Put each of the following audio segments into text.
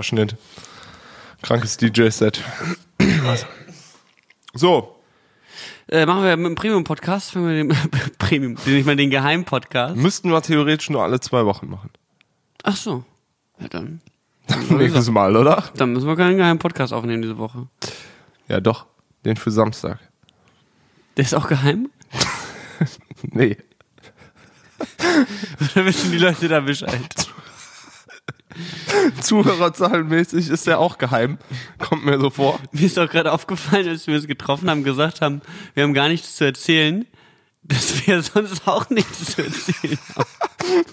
Kranker Schnitt. Krankes DJ-Set. so, Äh, machen wir mit dem Premium-Podcast, wenn wir den Premium, den ich mal den Geheim-Podcast. müssten wir theoretisch nur alle zwei Wochen machen. Ach so. Ja, dann. Nächstes Mal, oder? Dann müssen wir keinen Geheim-Podcast aufnehmen diese Woche. Ja, doch. Den für Samstag. Der ist auch geheim? Nee. Oder wissen die Leute da Bescheid? Zuhörerzahlenmäßig ist der auch geheim. Kommt mir so vor. Mir ist auch gerade aufgefallen, als wir uns getroffen haben, gesagt haben, wir haben gar nichts zu erzählen, dass wir sonst auch nichts zu erzählen haben.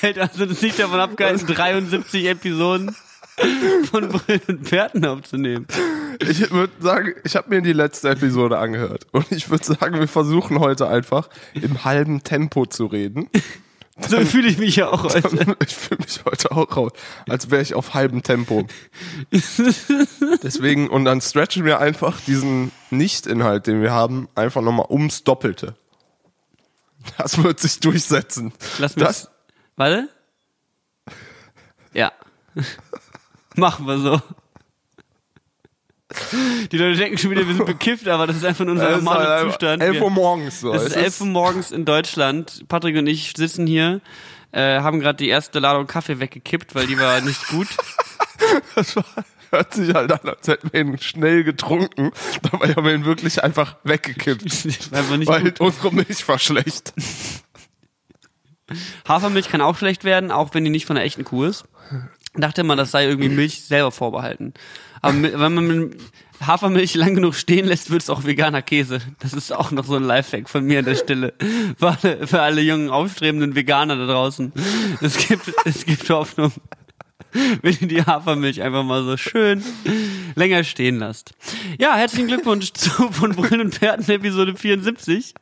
Hält also das nicht davon abgehalten, 73 Episoden von Brillen und Pferden aufzunehmen. Ich würde sagen, ich habe mir die letzte Episode angehört. Und ich würde sagen, wir versuchen heute einfach im halben Tempo zu reden. So fühle ich mich ja auch heute. Ich fühle mich heute auch raus, als wäre ich auf halbem Tempo. Deswegen, und dann stretchen wir einfach diesen Nicht-Inhalt, den wir haben, einfach nochmal ums Doppelte. Das wird sich durchsetzen. Lass mich. Das, Warte. Ja. Machen wir so. Die Leute denken schon wieder, wir sind bekifft, aber das ist einfach nur unser das normaler halt Zustand. 11 Uhr morgens so. Es ist 11 Uhr morgens in Deutschland. Patrick und ich sitzen hier, äh, haben gerade die erste Ladung Kaffee weggekippt, weil die war nicht gut. Das war, hört sich halt an, als hätten wir ihn schnell getrunken. Dabei haben wir ihn wirklich einfach weggekippt. Einfach nicht weil gut. unsere Milch war schlecht. Hafermilch kann auch schlecht werden, auch wenn die nicht von der echten Kuh ist. Dachte immer, das sei irgendwie Milch selber vorbehalten. Aber wenn man mit Hafermilch lang genug stehen lässt, wird es auch veganer Käse. Das ist auch noch so ein Lifehack von mir an der Stelle. Für alle, für alle jungen, aufstrebenden Veganer da draußen. Es gibt, es gibt Hoffnung, wenn ihr die Hafermilch einfach mal so schön länger stehen lasst. Ja, herzlichen Glückwunsch zu von Brillen und Pferden Episode 74.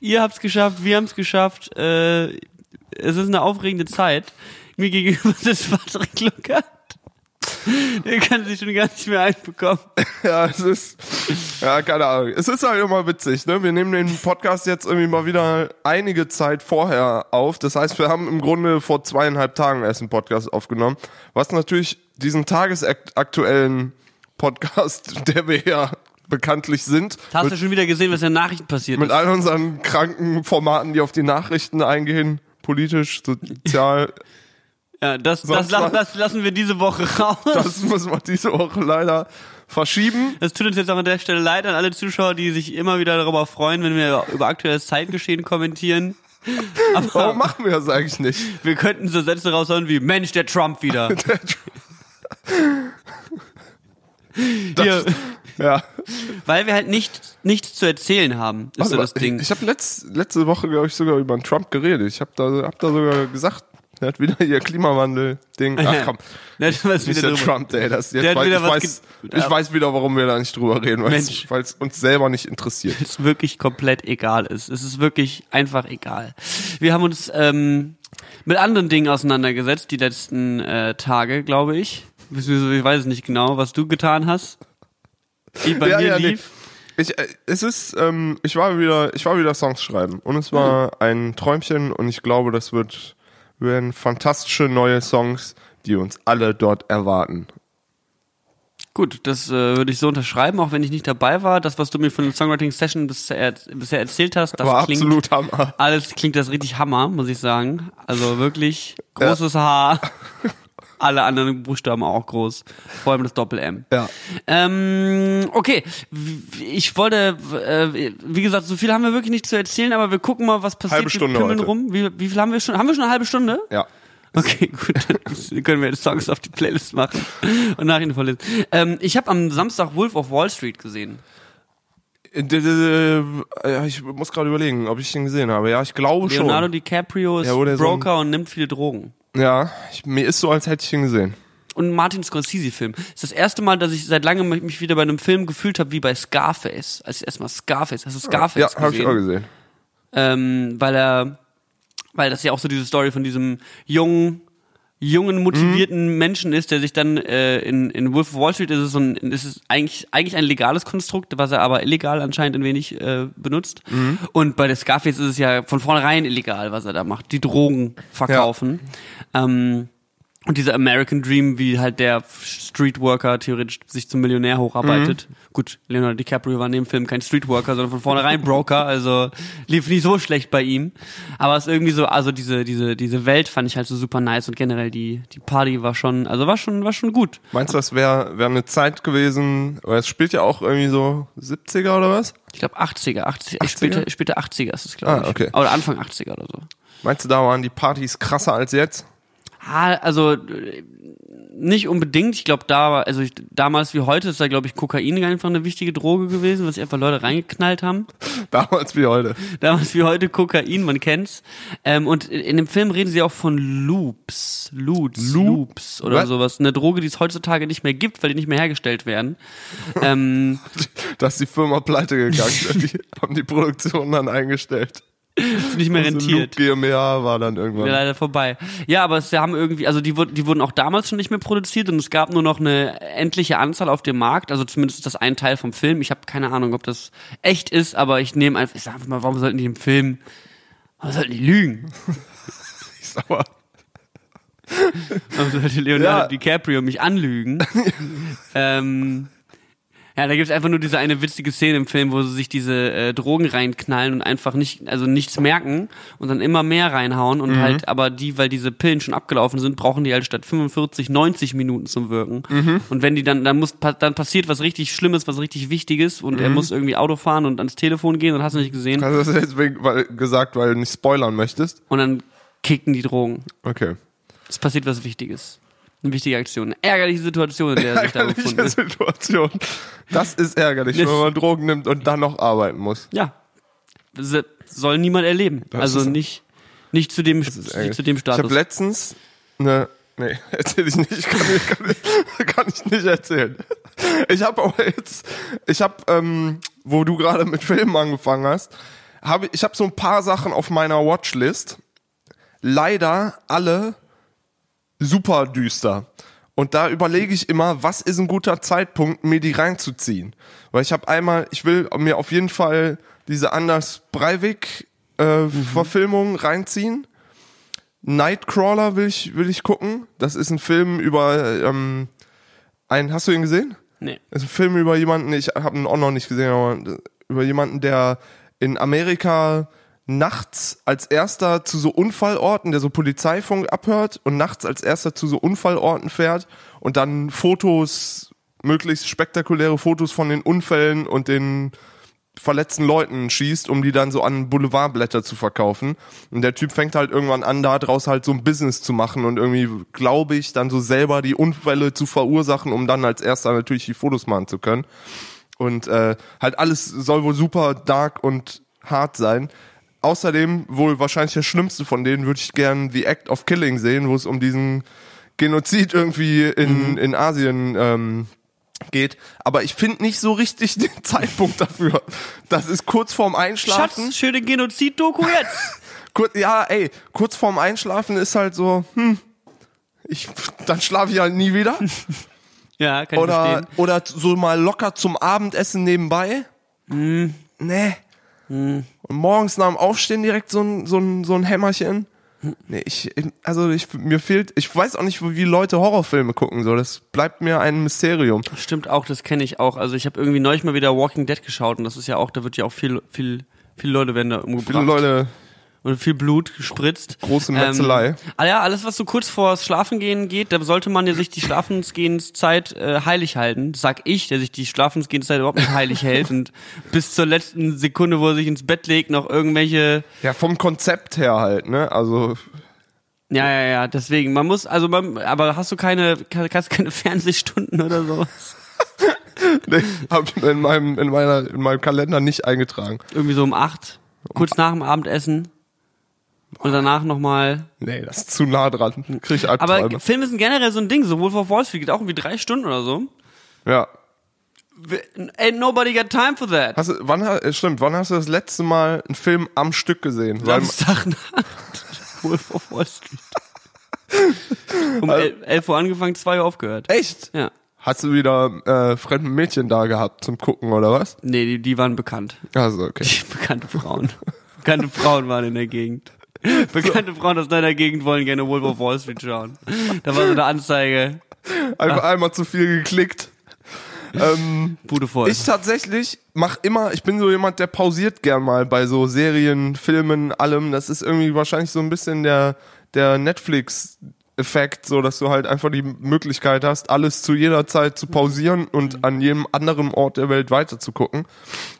Ihr habt's geschafft, wir haben's geschafft. Äh, es ist eine aufregende Zeit. Mir gegenüber sitzt Patrick Luckert. Der kann sich schon gar nicht mehr einbekommen. Ja, es ist, ja, keine Ahnung. Es ist halt immer witzig, ne? Wir nehmen den Podcast jetzt irgendwie mal wieder einige Zeit vorher auf. Das heißt, wir haben im Grunde vor zweieinhalb Tagen erst einen Podcast aufgenommen. Was natürlich diesen tagesaktuellen Podcast, der wir ja bekanntlich sind, Hast du mit, schon wieder gesehen, was in den Nachrichten passiert mit ist? all unseren kranken Formaten, die auf die Nachrichten eingehen, politisch, sozial, Ja, das, das, la- das lassen wir diese Woche raus. Das, das muss man diese Woche leider verschieben. tut uns jetzt auch an der Stelle leid an alle Zuschauer, die sich immer wieder darüber freuen, wenn wir über aktuelles Zeitgeschehen kommentieren. Warum Aber machen wir das eigentlich nicht? wir könnten so Sätze raushauen wie Mensch, der Trump wieder. Hier, Ja. weil wir halt nicht, nichts zu erzählen haben, ist Warte so das Ding. Ich, ich habe letzt, letzte Woche, glaube ich, sogar über den Trump geredet. Ich habe da, hab da sogar gesagt, er hat wieder ihr Klimawandel-Ding. Ach komm, Ja, das weiß nicht wieder der drüber. Trump, der das jetzt Der hat weiß, ich, weiß, ich Ja. weiß wieder, warum wir da nicht drüber reden, weil es uns selber nicht interessiert. es wirklich komplett egal ist. Es ist wirklich einfach egal. Wir haben uns ähm, mit anderen Dingen auseinandergesetzt die letzten äh, Tage, glaube ich. Ich weiß es nicht genau, was du getan hast. Wie bei mir nee. lief. Ich, äh, es ist, ähm, ich war wieder, ich war wieder Songs schreiben und es war Mhm. ein Träumchen und ich glaube, das wird werden fantastische neue Songs, die uns alle dort erwarten. Gut, das äh, würde ich so unterschreiben, auch wenn ich nicht dabei war. Das, was du mir von der Songwriting-Session bisher, bisher erzählt hast, das war klingt absolut Hammer. alles klingt das richtig Hammer, muss ich sagen. Also wirklich großes Haar. Alle anderen Buchstaben auch groß. Vor allem das Doppel-M. Ja. Ähm, okay, ich wollte, äh, wie gesagt, so viel haben wir wirklich nicht zu erzählen, aber wir gucken mal, was passiert. Halbe Stunde wir heute. rum. Wie, wie viel haben wir schon? Haben wir schon eine halbe Stunde? Ja. Okay, gut, dann können wir jetzt Songs auf die Playlist machen und nach ihnen vorlesen. Ähm, ich habe am Samstag Wolf of Wall Street gesehen. Äh, ja, Ich muss gerade überlegen, ob ich den gesehen habe. Ja, ich glaube Leonardo schon. DiCaprio ist Ja, wo der so Broker und nimmt viele Drogen. Ja, ich, mir ist so, als hätte ich ihn gesehen. und ein Martin Scorsese-Film. Ist das erste Mal, dass ich seit langem mich wieder bei einem Film gefühlt habe wie bei Scarface. Als ich erstmal Scarface, hast du Scarface ja, habe ich auch gesehen. Ähm, weil er, weil das ja auch so diese Story von diesem jungen, jungen, motivierten Menschen ist, der sich dann äh, in, in Wolf of Wall Street ist es so ein, ist es eigentlich, eigentlich ein legales Konstrukt, was er aber illegal anscheinend ein wenig äh, benutzt. Und bei der Scarface ist es ja von vornherein illegal, was er da macht. Die Drogen verkaufen. Ähm, Und dieser American Dream, wie halt der Streetworker theoretisch sich zum Millionär hocharbeitet. Gut, Leonardo DiCaprio war in dem Film kein Streetworker, sondern von vornherein Broker, also lief nicht so schlecht bei ihm. Aber es ist irgendwie so, also diese, diese, diese Welt fand ich halt so super nice und generell die, die Party war schon, also war schon, war schon gut. Meinst du, das wäre wär eine Zeit gewesen, weil es spielt ja auch irgendwie so 70er oder was? Ich glaube 80er, 80, 80er? Später, später 80er ist es, glaube Ah, ich. okay. Oder Anfang 80er oder so. Meinst du, da waren die Partys krasser als jetzt? Ah, also äh, nicht unbedingt. Ich glaube, da war, also ich, damals wie heute ist da, glaube ich, Kokain einfach eine wichtige Droge gewesen, was sich einfach Leute reingeknallt haben. Damals wie heute. Damals wie heute Kokain, man kennt's. Ähm, und in dem Film reden sie auch von Loops, Loops, Loop? Loops oder Was? sowas. Eine Droge, die es heutzutage nicht mehr gibt, weil die nicht mehr hergestellt werden. ähm, Da ist die Firma pleite gegangen. die haben die Produktion dann eingestellt. Nicht mehr Also rentiert. Loop GmbH war dann irgendwann. Ja, leider vorbei. Ja, aber es haben irgendwie, also die, wurden- die wurden auch damals schon nicht mehr produziert und es gab nur noch eine endliche Anzahl auf dem Markt. Also zumindest ist das ein Teil vom Film. Ich habe keine Ahnung, ob das echt ist, aber ich nehme einfach, ich sag einfach mal, warum sollten die im Film, warum sollten die lügen? Ich mal, Warum sollte Leonardo Ja. DiCaprio mich anlügen? ähm, ja, da gibt's einfach nur diese eine witzige Szene im Film, wo sie sich diese äh, Drogen reinknallen und einfach nicht, also nichts merken und dann immer mehr reinhauen und halt, aber die, weil diese Pillen schon abgelaufen sind, brauchen die halt statt 45, 90 Minuten zum Wirken. Und wenn die dann, dann muss, dann passiert was richtig Schlimmes, was richtig Wichtiges und er muss irgendwie Auto fahren und ans Telefon gehen und hast du nicht gesehen hast du das jetzt wegen, weil, gesagt, weil du nicht spoilern möchtest? und dann kicken die Drogen. Okay. Es passiert was Wichtiges. Eine wichtige Aktion. Eine ärgerliche Situation, in der er sich da befunden Ärgerliche ist. Situation. Das ist ärgerlich, wenn man Drogen nimmt und dann noch arbeiten muss. Ja. Das soll niemand erleben. Das also nicht, nicht zu dem, nicht zu dem Ich habe Status. letztens eine. Nee, erzähl ich nicht. Kann ich, kann ich, kann ich nicht erzählen. Ich habe aber jetzt. Ich habe, ähm, wo du gerade mit Filmen angefangen hast, habe ich habe so ein paar Sachen auf meiner Watchlist. Leider alle super düster. Und da überlege ich immer, was ist ein guter Zeitpunkt, mir die reinzuziehen. Weil ich habe einmal, ich will mir auf jeden Fall diese Anders Breivik äh, Verfilmung reinziehen. Nightcrawler will ich, will ich gucken. Das ist ein Film über ähm, einen, hast du ihn gesehen? nee. Das ist ein Film über jemanden, ich habe ihn auch noch nicht gesehen, aber über jemanden, der in Amerika nachts als erster zu so Unfallorten, der so Polizeifunk abhört und nachts als erster zu so Unfallorten fährt und dann Fotos, möglichst spektakuläre Fotos von den Unfällen und den verletzten Leuten schießt, um die dann so an Boulevardblätter zu verkaufen. Und der Typ fängt halt irgendwann an, da draus halt so ein Business zu machen und irgendwie, glaube ich, dann so selber die Unfälle zu verursachen, um dann als erster natürlich die Fotos machen zu können. Und äh, halt alles soll wohl super dark und hart sein. Außerdem, wohl wahrscheinlich der schlimmste von denen, würde ich gern The Act of Killing sehen, wo es um diesen Genozid irgendwie in, in Asien ähm, geht. Aber ich finde nicht so richtig den Zeitpunkt dafür. Das ist kurz vorm Einschlafen. Schatz, schöne Genozid-Doku jetzt. Kur ja, ey, kurz vorm Einschlafen ist halt so, hm, ich, dann schlafe ich halt nie wieder. ja, kann ich Oder, verstehen. oder so mal locker zum Abendessen nebenbei. Mhm. Nee. Und morgens nach dem Aufstehen direkt so ein, so ein, so ein Hämmerchen. Nee, ich, also ich, mir fehlt, ich weiß auch nicht, wie Leute Horrorfilme gucken, so. Das bleibt mir ein Mysterium. Stimmt auch, das kenne ich auch. Also ich habe irgendwie neulich mal wieder Walking Dead geschaut und das ist ja auch, da wird ja auch viel, viel, viele Leute werden da umgebracht. Viele Leute, und viel Blut gespritzt. Große Metzelei. Ähm, ah ja, alles, was so kurz vor Schlafengehen geht, da sollte man ja sich die Schlafensgehenszeit äh, heilig halten. Das sag ich, der sich die Schlafensgehenszeit überhaupt nicht heilig hält und bis zur letzten Sekunde, wo er sich ins Bett legt, noch irgendwelche ja, vom Konzept her halt, ne, also, Ja, ja, ja, deswegen, man muss, also man, aber hast du keine, hast du keine Fernsehstunden oder so? nee, hab ich in meinem, in meiner, in meinem Kalender nicht eingetragen. Irgendwie so um acht, kurz nach dem Abendessen und danach nochmal. Nee, das ist zu nah dran. Krieg ich Aber Albträume. Filme sind generell so ein Ding, sowohl auf Wall Street geht auch irgendwie drei Stunden oder so. Ja. Ain't nobody got time for that. Hast du, wann, äh, stimmt, wann hast du das letzte Mal einen Film am Stück gesehen? Samstagnacht. Wolf of Wall Street. Um 11 Uhr angefangen, 2 Uhr aufgehört. echt? Ja. Hast du wieder äh, fremde Mädchen da gehabt zum Gucken oder was? Nee, die, die waren bekannt. Also, okay. Die bekannte Frauen. Bekannte Frauen waren in der Gegend. Bekannte Frauen aus deiner Gegend wollen gerne Wolf of Wall Street schauen. Da war so eine Anzeige. Einfach einmal zu viel geklickt. Ähm, Bude voll. ich tatsächlich mach immer, ich bin so jemand, der pausiert gern mal bei so Serien, Filmen, allem. Das ist irgendwie wahrscheinlich so ein bisschen der, der Netflix-Effekt, so dass du halt einfach die Möglichkeit hast, alles zu jeder Zeit zu pausieren und an jedem anderen Ort der Welt weiter zu gucken.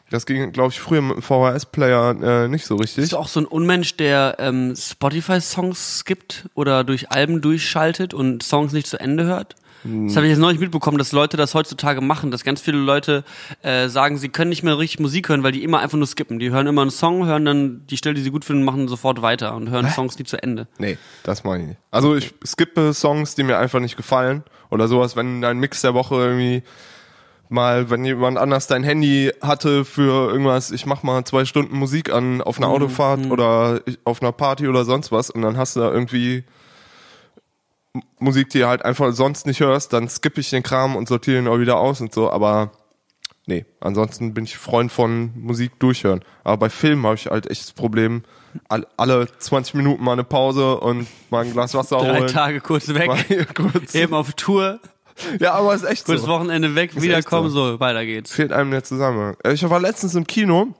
Das ging, glaube ich, früher mit dem VHS-Player äh, nicht so richtig. Bist du auch so ein Unmensch, der ähm, Spotify-Songs skippt oder durch Alben durchschaltet und Songs nicht zu Ende hört? Das habe ich jetzt neulich mitbekommen, dass Leute das heutzutage machen, dass ganz viele Leute äh, sagen, sie können nicht mehr richtig Musik hören, weil die immer einfach nur skippen. Die hören immer einen Song, hören dann die Stelle, die sie gut finden, machen sofort weiter und hören Songs nie zu Ende. Nee, das meine ich nicht. Also ich skippe Songs, die mir einfach nicht gefallen oder sowas, wenn dein Mix der Woche irgendwie mal, wenn jemand anders dein Handy hatte für irgendwas, ich mach mal zwei Stunden Musik an auf einer Autofahrt oder ich- auf einer Party oder sonst was und dann hast du da irgendwie Musik, die du halt einfach sonst nicht hörst, dann skippe ich den Kram und sortiere ihn auch wieder aus und so, aber nee, ansonsten bin ich Freund von Musik durchhören. Aber bei Filmen habe ich halt echt das Problem, all, alle 20 Minuten mal eine Pause und mal ein Glas Wasser Drei holen. Tage kurz weg, kurz. eben auf Tour, Ja, aber ist echt kurzes so. Wochenende weg, wiederkommen, so. weiter geht's. Fehlt einem der Zusammenhang. Äh, Ich war letztens im Kino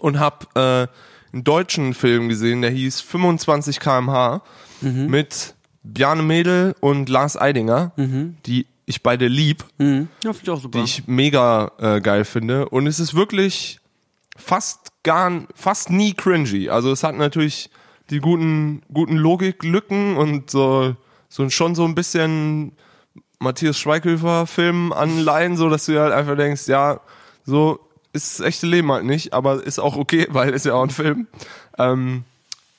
und habe äh, einen deutschen Film gesehen, der hieß 25 kmh mit Bjarne Mädel und Lars Eidinger, die ich beide lieb, Mhm. Ja, ich auch super. die ich mega äh, geil finde. Und es ist wirklich fast gar, fast nie cringy. Also es hat natürlich die guten, guten Logiklücken und so, so schon so ein bisschen Matthias Schweighöfer Film anleihen, so dass du halt einfach denkst, ja, so ist das echte Leben halt nicht, aber ist auch okay, weil ist ja auch ein Film. Ähm,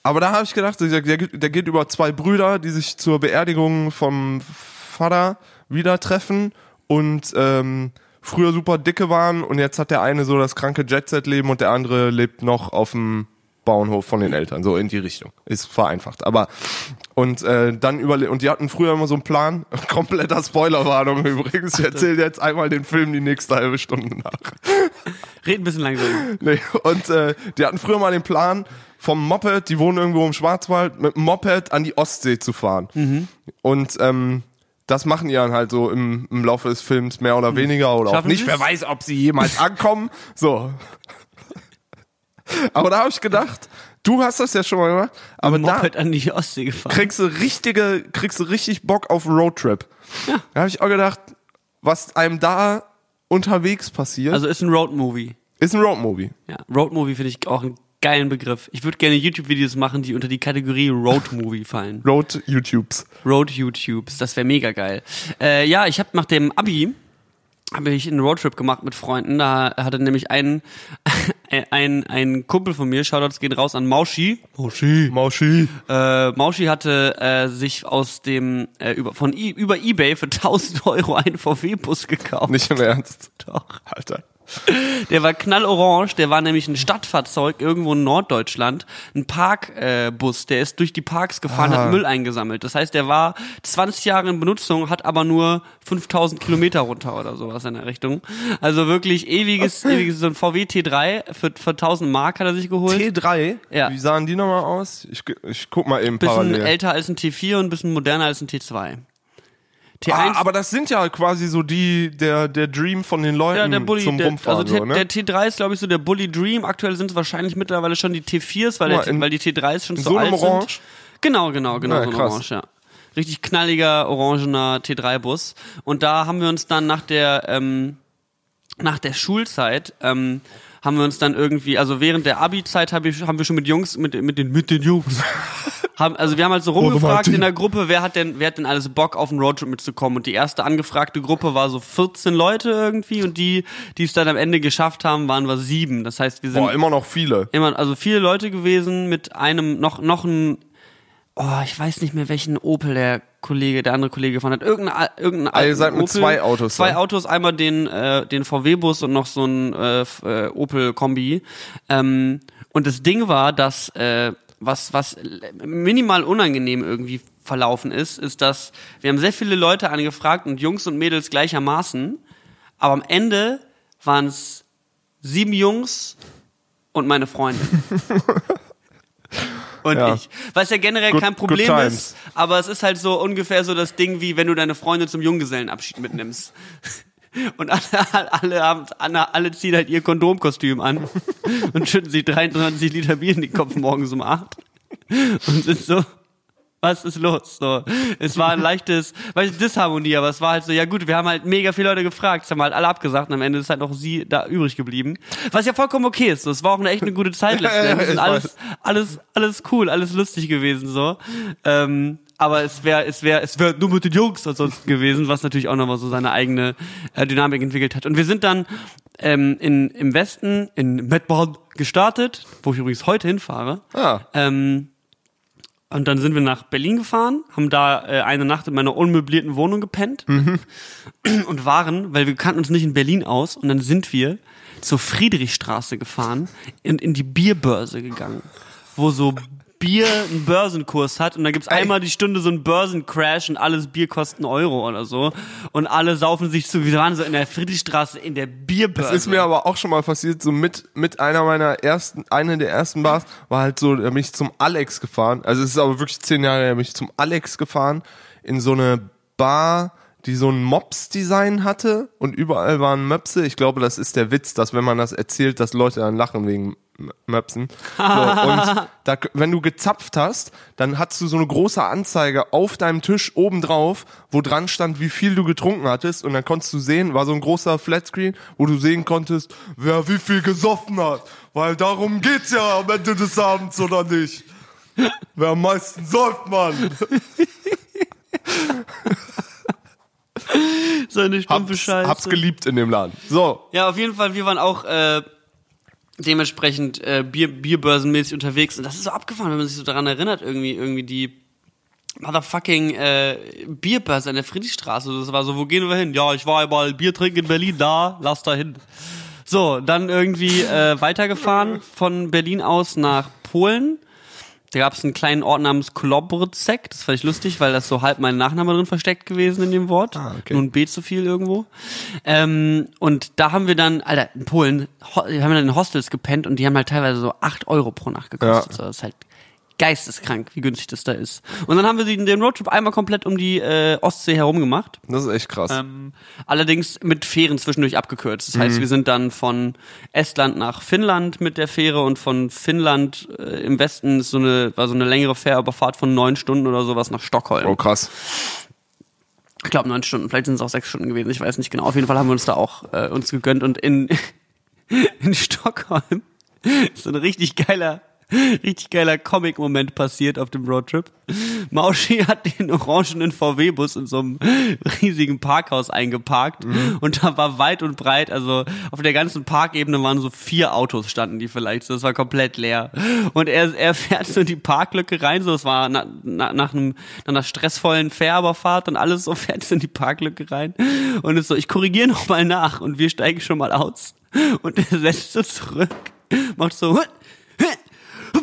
aber da habe ich gedacht, der, der, geht über zwei Brüder, die sich zur Beerdigung vom Vater wieder treffen und ähm, früher super dicke waren und jetzt hat der eine so das kranke Jet-Set-Leben und der andere lebt noch auf dem Bauernhof von den Eltern, so in die Richtung. Ist vereinfacht. Aber und äh, dann überle und die hatten früher immer so einen Plan. Kompletter Spoilerwarnung übrigens. Ich erzähle jetzt einmal den Film die nächste halbe Stunde nach. Red ein bisschen langsam. Nee, und äh, die hatten früher mal den Plan, vom Moped, die wohnen irgendwo im Schwarzwald, mit dem Moped an die Ostsee zu fahren. Und ähm, das machen die dann halt so im, im Laufe des Films mehr oder weniger oder auch Schaffen nicht. sie's? Wer weiß, ob sie jemals ankommen. So. Aber da habe ich gedacht, du hast das ja schon mal gemacht, aber da Moped an die Ostsee gefahren. kriegst du richtige, kriegst du richtig Bock auf einen Roadtrip. Ja. Da habe ich auch gedacht, was einem da unterwegs passiert, Also ist ein Roadmovie. ist ein Roadmovie. Ja, Roadmovie finde ich auch einen geilen Begriff. Ich würde gerne YouTube-Videos machen, die unter die Kategorie Roadmovie fallen. Road YouTubes. Road YouTubes, das wäre mega geil. Äh, ja, ich habe nach dem Abi habe ich einen Roadtrip gemacht mit Freunden. Da hatte nämlich ein ein ein Kumpel von mir, Shoutouts gehen raus an Mauschi. Mauschi. Mauschi. Äh, Mauschi hatte äh, sich aus dem äh, über von I, über eBay für 1000 Euro einen VW-Bus gekauft. Nicht im Ernst. Doch. Alter. Der war knallorange, der war nämlich ein Stadtfahrzeug irgendwo in Norddeutschland, ein Parkbus, äh, der ist durch die Parks gefahren, Ah. hat Müll eingesammelt. Das heißt, der war 20 Jahre in Benutzung, hat aber nur 5000 Kilometer runter oder sowas in der Richtung. Also wirklich ewiges, ewiges, so ein VW T3 für, für 1000 Mark hat er sich geholt. T3? Ja. Wie sahen die nochmal aus? Ich, ich guck mal eben bisschen parallel. älter als ein T4 und ein bisschen moderner als ein T2. T1 Ah, aber das sind ja quasi so die, der, der Dream von den Leuten Ja, der Bulli, zum der, Rumfahren. also so, ne? der, der T3 ist, glaube ich, so der Bully Dream. Aktuell sind es wahrscheinlich mittlerweile schon die T4s, weil, der, in- weil die T3s schon in so, alt Orange? sind. Genau, genau, genau, Ja, so. Orange, ja. Richtig knalliger, orangener T3-Bus. Und da haben wir uns dann nach der, ähm, nach der Schulzeit, ähm, haben wir uns dann irgendwie, also während der Abi-Zeit hab ich, haben wir schon mit Jungs, mit, mit den, mit den Jungs, haben, also wir haben halt so rumgefragt in der Gruppe, wer hat denn, wer hat denn alles Bock auf einen Roadtrip mitzukommen? Und die erste angefragte Gruppe war so 14 Leute irgendwie und die, die es dann am Ende geschafft haben, waren wir sieben. Das heißt, wir sind Boah, immer noch viele. immer, also viele Leute gewesen mit einem, noch, noch ein, oh, ich weiß nicht mehr, welchen Opel der Kollege, der andere Kollege gefahren hat. Irgendein, irgendein Ah, ihr seid mit Opel. zwei Autos, Zwei ne? Autos, einmal den, äh, den VW-Bus und noch so ein äh, äh, Opel-Kombi. Ähm, und das Ding war, dass, äh, was, was minimal unangenehm irgendwie verlaufen ist, ist, dass wir haben sehr viele Leute angefragt und Jungs und Mädels gleichermaßen, aber am Ende waren es sieben Jungs und meine Freundin. und Ja. ich. Was ja generell Good- kein Problem ist, aber es ist halt so ungefähr so das Ding, wie wenn du deine Freundin zum Junggesellenabschied mitnimmst. Und alle, alle, haben, alle, alle ziehen halt ihr Kondomkostüm an und schütten sich 23 Liter Bier in den Kopf morgens um 8 und sind so, was ist los? So, es war ein leichtes, weißt du, Disharmonie, aber es war halt so, ja gut, wir haben halt mega viele Leute gefragt, es haben halt alle abgesagt und am Ende ist halt noch sie da übrig geblieben. Was ja vollkommen okay ist, so. es war auch eine echt eine gute Zeit letzten Ja, Endes. ich und alles, weiß. alles, alles cool, alles lustig gewesen, so. Ähm, aber es wäre, es wäre, es wäre nur mit den Jungs ansonsten gewesen, was natürlich auch nochmal so seine eigene äh, Dynamik entwickelt hat. Und wir sind dann ähm, in, im Westen, in Mettborn gestartet, wo ich übrigens heute hinfahre. Ah. Ähm, und dann sind wir nach Berlin gefahren, haben da äh, eine Nacht in meiner unmöblierten Wohnung gepennt. Und waren, weil wir kannten uns nicht in Berlin aus, und dann sind wir zur Friedrichstraße gefahren und in die Bierbörse gegangen, wo so Bier einen Börsenkurs hat und da gibt's einmal die Stunde so einen Börsencrash und alles Bier kostet einen Euro oder so und alle saufen sich zu. Wir waren so in der Friedrichstraße in der Bierbörse. Das ist mir aber auch schon mal passiert, so mit, mit einer meiner ersten, eine der ersten Bars, war halt so, da bin ich zum Alex gefahren. Also es ist aber wirklich zehn Jahre her, bin ich zum Alex gefahren, in so eine Bar, die so ein Mops-Design hatte und überall waren Möpse. Ich glaube, das ist der Witz, dass wenn man das erzählt, dass Leute dann lachen wegen Möpsen. So, und da, wenn du gezapft hast, dann hattest du so eine große Anzeige auf deinem Tisch oben drauf, wo dran stand, wie viel du getrunken hattest. Und dann konntest du sehen, war so ein großer Flatscreen, wo du sehen konntest, wer wie viel gesoffen hat. Weil darum geht's ja am Ende des Abends, oder nicht? Wer am meisten säuft, Mann. so eine stumpfe Hab's, Scheiße. hab's geliebt in dem Laden. So. Ja, auf jeden Fall, wir waren auch äh, dementsprechend äh, Bier, bierbörsenmäßig unterwegs. Und das ist so abgefahren, wenn man sich so daran erinnert, irgendwie, irgendwie die motherfucking äh, Bierbörse an der Friedrichstraße. Das war so, wo gehen wir hin? Ja, ich war einmal Bier trinken in Berlin, da, lass da hin. So, dann irgendwie äh, weitergefahren von Berlin aus nach Polen. Da gab es einen kleinen Ort namens Kolobrzek. Das fand ich lustig, weil das so halb mein Nachname drin versteckt gewesen in dem Wort. Ah, okay. Nur ein B zu viel irgendwo. Ähm, und da haben wir dann, Alter, in Polen, haben wir dann in Hostels gepennt und die haben halt teilweise so 8 Euro pro Nacht gekostet. Ja. So, das ist halt geisteskrank, wie günstig das da ist. Und dann haben wir den Roadtrip einmal komplett um die äh, Ostsee herum gemacht. Das ist echt krass. Ähm, allerdings mit Fähren zwischendurch abgekürzt. Das heißt, wir sind dann von Estland nach Finnland mit der Fähre und von Finnland äh, im Westen ist so eine, war so eine längere Fährüberfahrt von neun Stunden oder sowas nach Stockholm. oh, krass. Ich glaube neun Stunden, vielleicht sind es auch sechs Stunden gewesen, ich weiß nicht genau. Auf jeden Fall haben wir uns da auch äh, uns gegönnt und in, in Stockholm ist so ein richtig geiler, richtig geiler Comic-Moment passiert auf dem Roadtrip. Mauschi hat den orangenen VW-Bus in so einem riesigen Parkhaus eingeparkt. Und da war weit und breit, also auf der ganzen Parkebene waren so vier Autos standen die vielleicht, das war komplett leer. Und er, er fährt so in die Parklücke rein, so. Es war na, na, nach, einem, nach einer stressvollen Fährüberfahrt und alles so fährt so in die Parklücke rein. Und ist so, ich korrigiere noch mal nach. Und wir steigen schon mal aus. Und er setzt so zurück, macht so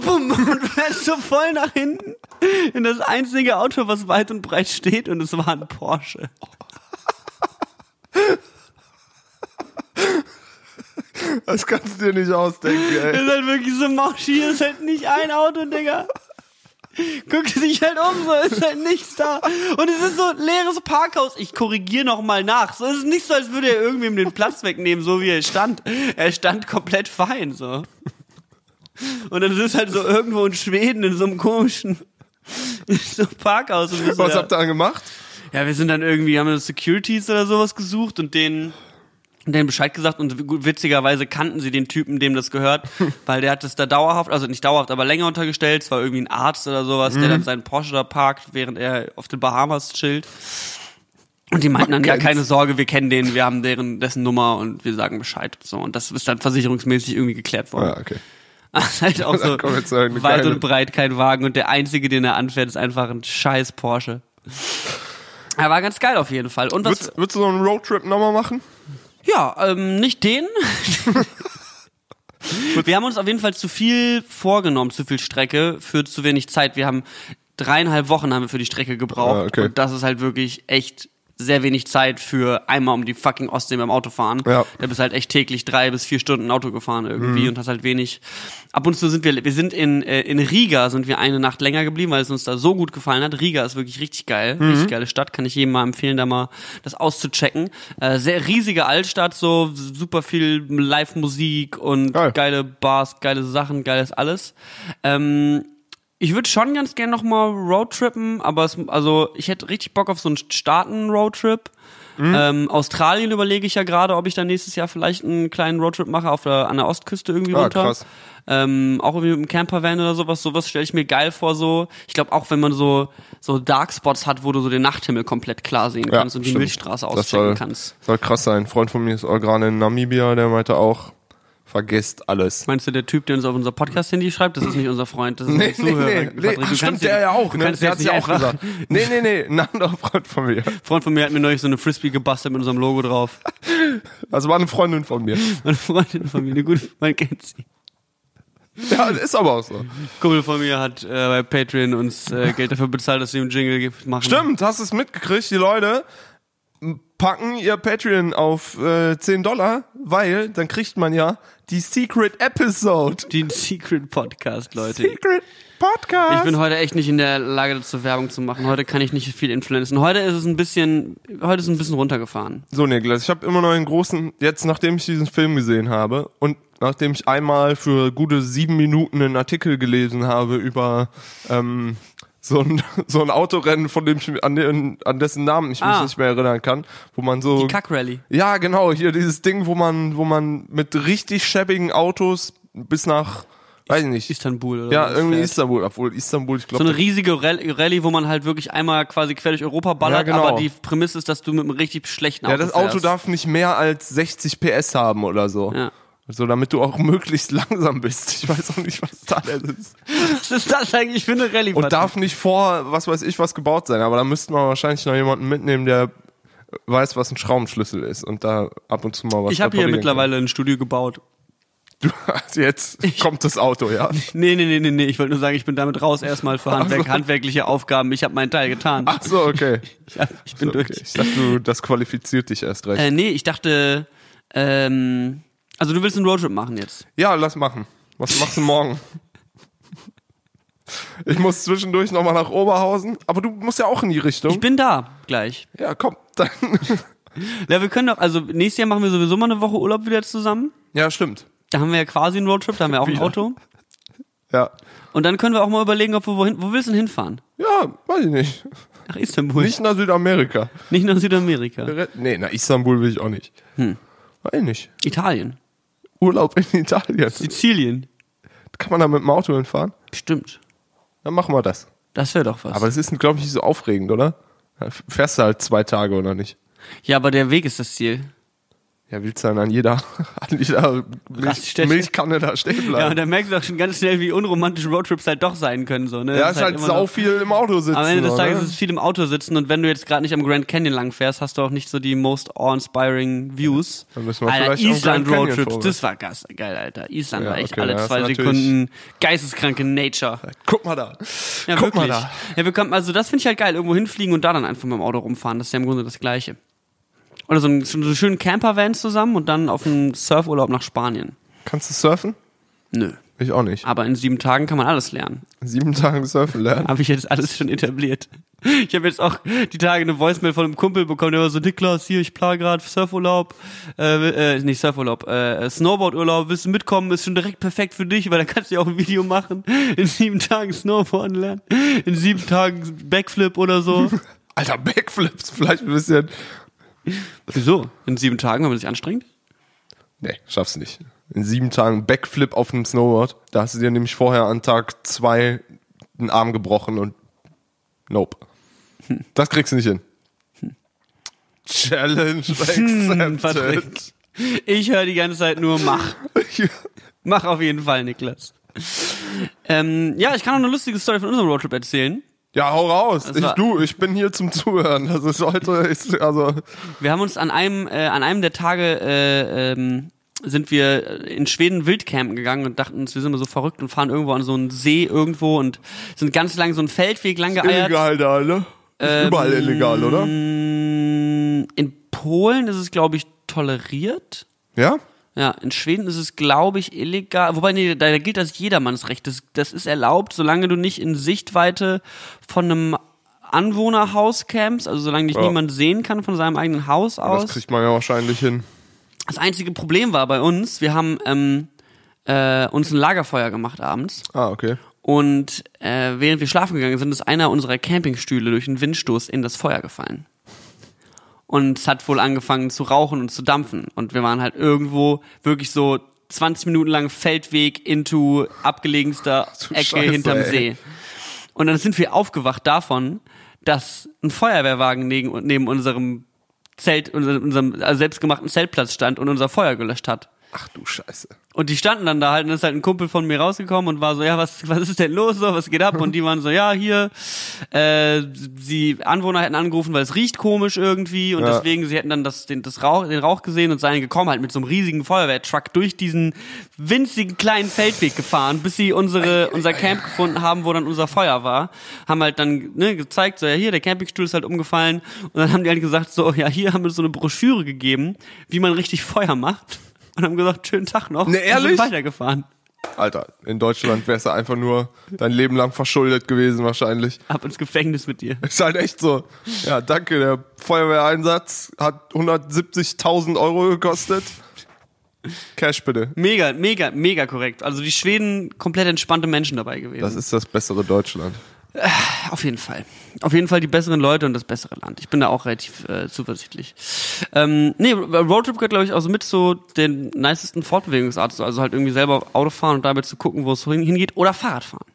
Bumm, und fährt so voll nach hinten in das einzige Auto, was weit und breit steht und es war ein Porsche. Das kannst du dir nicht ausdenken, Das ey. ist halt wirklich so, Mauschi, ist halt nicht ein Auto, Digga. Guckt sich halt um, so ist halt nichts da. Und es ist so ein leeres Parkhaus. Ich korrigiere noch mal nach. So es ist nicht so, als würde er irgendwem den Platz wegnehmen, so wie er stand. Er stand komplett fein, so. Und dann ist es halt so irgendwo in Schweden in so einem komischen so Parkhaus. Und Was ja. habt ihr dann gemacht? Ja, wir sind dann irgendwie, haben wir Securities oder sowas gesucht und denen, denen Bescheid gesagt und witzigerweise kannten sie den Typen, dem das gehört, weil der hat es da dauerhaft, also nicht dauerhaft, aber länger untergestellt. Es war irgendwie ein Arzt oder sowas, der dann seinen Porsche da parkt, während er auf den Bahamas chillt. Und die meinten dann, ja, keine Sorge, wir kennen den, wir haben deren, dessen Nummer und wir sagen Bescheid. So, und das ist dann versicherungsmäßig irgendwie geklärt worden. Ja, okay. Halt auch so weit geile- und breit kein Wagen und der einzige, den er anfährt, ist einfach ein scheiß Porsche. Er war ganz geil auf jeden Fall. Und was, Würdest, würdest du so einen Roadtrip nochmal machen? ja, ähm, nicht den. wir haben uns auf jeden Fall zu viel vorgenommen, zu viel Strecke für zu wenig Zeit. Wir haben dreieinhalb Wochen haben wir für die Strecke gebraucht. Ah, okay. Und das ist halt wirklich echt sehr wenig Zeit für einmal um die fucking Ostsee beim Auto fahren. Ja. Da bist halt echt täglich drei bis vier Stunden Auto gefahren irgendwie und hast halt wenig. Ab und zu sind wir, wir sind in, äh, in Riga, sind wir eine Nacht länger geblieben, weil es uns da so gut gefallen hat. Riga ist wirklich richtig geil, richtig geile Stadt, kann ich jedem mal empfehlen, da mal das auszuchecken. Äh, sehr riesige Altstadt, so super viel Live-Musik und Geil. geile Bars, geile Sachen, geiles alles. Ähm, ich würde schon ganz gern noch mal Roadtrippen, aber es, also ich hätte richtig Bock auf so einen Staaten-Roadtrip. Mhm. Ähm, Australien überlege ich ja gerade, ob ich dann nächstes Jahr vielleicht einen kleinen Roadtrip mache auf der, an der Ostküste irgendwie Ah, runter. krass. Ähm, auch irgendwie mit einem Campervan oder sowas, sowas stelle ich mir geil vor so. Ich glaube auch, wenn man so so Dark Spots hat, wo du so den Nachthimmel komplett klar sehen Ja, kannst und die stimmt. Milchstraße Das auschecken soll, kannst. soll krass sein. Ein Freund von mir ist auch gerade in Namibia, der meinte auch, vergesst alles. Meinst du, der Typ, der uns auf unser Podcast-Handy schreibt, das ist nicht unser Freund, das ist Nee, unser nee, Zuhörer. nee, nee. Patrick, Ach, stimmt, der ja auch, ne? Der hat's nicht ja auch gesagt. Nee, nee, nee, ein anderer Freund von mir. Freund von mir hat mir neulich so eine Frisbee gebastelt mit unserem Logo drauf. Also war eine Freundin von mir. Meine Freundin von mir, eine gute, man kennt sie. Ja, ist aber auch so. Kumpel von mir hat äh, bei Patreon uns äh, Geld dafür bezahlt, dass wir einen Jingle machen. Stimmt, hast du es mitgekriegt? Die Leute packen ihr Patreon auf äh, 10 Dollar, weil dann kriegt man ja die Secret Episode. Den Secret Podcast, Leute. Secret Podcast. Ich bin heute echt nicht in der Lage dazu Werbung zu machen. Heute kann ich nicht viel influenzen. Heute ist es ein bisschen, heute ist es ein bisschen runtergefahren. So, Niklas, ich habe immer noch einen großen, jetzt nachdem ich diesen Film gesehen habe und nachdem ich einmal für gute sieben Minuten einen Artikel gelesen habe über ähm, so, ein, so ein Autorennen, von dem ich mich- an, den, an dessen Namen ich mich Ah. nicht mehr erinnern kann, wo man so Die Kackrally. ja genau hier dieses Ding, wo man wo man mit richtig schäbigen Autos bis nach weiß ich nicht Istanbul oder ja irgendwie fährt. Istanbul, obwohl Istanbul ich So glaube eine riesige Rall- Rallye, wo man halt wirklich einmal quasi quer durch Europa ballert, Ja, genau. aber die Prämisse ist, dass du mit einem richtig schlechten Auto ja das Auto fährst. darf nicht mehr als 60 PS haben oder so. Ja. So, damit du auch möglichst langsam bist. Ich weiß auch nicht, was da ist. Was ist das eigentlich für eine Rallye? Und darf nicht vor, was weiß ich, was gebaut sein. Aber da müssten wir wahrscheinlich noch jemanden mitnehmen, der weiß, was ein Schraubenschlüssel ist und da ab und zu mal was ich habe hier mittlerweile ein Studio gebaut. kann. Du, jetzt kommt das Auto, ja. Nee, nee, nee, nee, nee. Ich wollte nur sagen, ich bin damit raus erstmal für Handwerk, handwerkliche Aufgaben. Ich habe meinen Teil getan. Ach so, okay. Ich, ich bin So, okay. durch. Ich dachte, du, das qualifiziert dich erst recht. Äh, nee, ich dachte, ähm, also du willst einen Roadtrip machen jetzt. Ja, lass machen. Was machst du morgen? Ich muss zwischendurch nochmal nach Oberhausen, aber du musst ja auch in die Richtung. Ich bin da gleich. ja, komm, dann. Ja, wir können doch, also nächstes Jahr machen wir sowieso mal eine Woche Urlaub wieder zusammen. Ja, stimmt. Da haben wir ja quasi einen Roadtrip, da haben wir auch ein. Auto. Ja. Und dann können wir auch mal überlegen, ob wir wohin, wo willst du denn hinfahren? Ja, weiß ich nicht. Nach Istanbul. Nicht nach Südamerika. Nicht nach Südamerika. Nee, nach Istanbul will ich auch nicht. Hm. Weiß ich nicht. Italien. Urlaub in Italien. Sizilien. Kann man da mit dem Auto hinfahren? Bestimmt. Dann machen wir das. Das wäre doch was. Aber das ist, glaube ich, nicht so aufregend, oder? Fährst du halt zwei Tage, oder nicht? ja, aber der Weg ist das Ziel. Ja, willst du dann an jeder, an jeder Milch. Milchkanne da stehen Ja, und bleiben? dann merkst du auch schon ganz schnell, wie unromantisch Roadtrips halt doch sein können. So, ne? Ja, Das ist halt immer sau noch- viel im Auto sitzen. Am Ende des Tages ne? ist es viel im Auto sitzen und wenn du jetzt gerade nicht am Grand Canyon lang fährst, hast du auch nicht so die most awe-inspiring Views. Dann müssen wir Alter, Island Roadtrips, das war geil, Alter. Island Ja, war echt okay, alle zwei Sekunden geisteskranke Nature. Guck mal da. Ja, Guck mal wirklich. da. Ja, wir kommen, also das finde ich halt geil, irgendwo hinfliegen und da dann einfach mit dem Auto rumfahren. Das ist ja im Grunde das Gleiche. Oder so einen, so einen schönen Campervan zusammen und dann auf einen Surfurlaub nach Spanien. Kannst du surfen? Nö. Ich auch nicht. Aber in sieben Tagen kann man alles lernen. Sieben Tage surfen lernen. Habe ich jetzt alles schon etabliert. Ich habe jetzt auch die Tage eine Voicemail von einem Kumpel bekommen, der war so, Niklas, hier, ich plane gerade Surfurlaub, äh, äh, nicht Surfurlaub, äh, Snowboardurlaub, willst du mitkommen, ist schon direkt perfekt für dich, weil da kannst du ja auch ein Video machen, in sieben Tagen Snowboarden lernen, in sieben Tagen Backflip oder so. Alter, Backflips, vielleicht ein bisschen. Wieso? In sieben Tagen, wenn man sich anstrengt? Nee, schaffst nicht. In sieben Tagen Backflip auf einem Snowboard. Da hast du dir nämlich vorher an Tag zwei den Arm gebrochen und nope. Das kriegst du nicht hin. Challenge accepted. Patrick. Ich höre die ganze Zeit nur mach. Mach auf jeden Fall, Niklas. Ähm, ja, ich kann auch eine lustige Story von unserem Roadtrip erzählen. Ja, hau raus. Ich, du, ich bin hier zum Zuhören. Das ist heute, ist, also, Wir haben uns an einem, äh, an einem der Tage äh, ähm, sind wir in Schweden Wildcampen gegangen und dachten uns, wir sind immer so verrückt und fahren irgendwo an so einen See irgendwo und sind ganz lang so einen Feldweg lang geeiert. illegal da, ne? Ist Ähm, überall illegal, oder? In Polen ist es, glaube ich, toleriert. Ja? Ja, in Schweden ist es, glaube ich, illegal. Wobei, nee, da gilt das Jedermannsrecht. Das, das ist erlaubt, solange du nicht in Sichtweite von einem Anwohnerhaus campst, also solange dich Ja. niemand sehen kann von seinem eigenen Haus aus. Das kriegt man ja wahrscheinlich hin. Das einzige Problem war bei uns, wir haben ähm, äh, uns ein Lagerfeuer gemacht abends Ah, okay. und äh, während wir schlafen gegangen sind, ist einer unserer Campingstühle durch einen Windstoß in das Feuer gefallen. Und es hat wohl angefangen zu rauchen und zu dampfen. Und wir waren halt irgendwo wirklich so 20 Minuten lang Feldweg into abgelegenster du Ecke Scheiße, hinterm ey. See. Und dann sind wir aufgewacht davon, dass ein Feuerwehrwagen neben, neben unserem Zelt, unserem, unserem also selbstgemachten Zeltplatz stand und unser Feuer gelöscht hat. Ach du Scheiße. Und die standen dann da halt, und ist halt ein Kumpel von mir rausgekommen und war so, ja, was, was ist denn los, so, was geht ab? Und die waren so, ja, hier, äh, die Anwohner hätten angerufen, weil es riecht komisch irgendwie und Ja. deswegen, sie hätten dann das, den, das Rauch, den Rauch gesehen und seien gekommen halt mit so einem riesigen Feuerwehrtruck durch diesen winzigen kleinen Feldweg gefahren, bis sie unsere, unser Camp gefunden haben, wo dann unser Feuer war. Haben halt dann, ne, gezeigt, so, ja, hier, der Campingstuhl ist halt umgefallen und dann haben die halt gesagt, so, ja, hier haben wir so eine Broschüre gegeben, wie man richtig Feuer macht. Und haben gesagt, schönen Tag noch. Ne, Und ehrlich? sind weitergefahren. Alter, in Deutschland wärst du einfach nur dein Leben lang verschuldet gewesen wahrscheinlich. Ab ins Gefängnis mit dir. Ist halt echt so. Ja, danke, der Feuerwehreinsatz hat 170.000 Euro gekostet. Cash bitte. Mega, mega, mega korrekt. Also die Schweden komplett entspannte Menschen dabei gewesen. Das ist das bessere Deutschland. Auf jeden Fall. Auf jeden Fall die besseren Leute und das bessere Land. Ich bin da auch relativ äh, zuversichtlich. Ähm, nee, Roadtrip gehört, glaube ich, auch so mit so den nicesten Fortbewegungsart. Also halt irgendwie selber Auto fahren und dabei zu gucken, wo es hin- hingeht. Oder Fahrradfahren.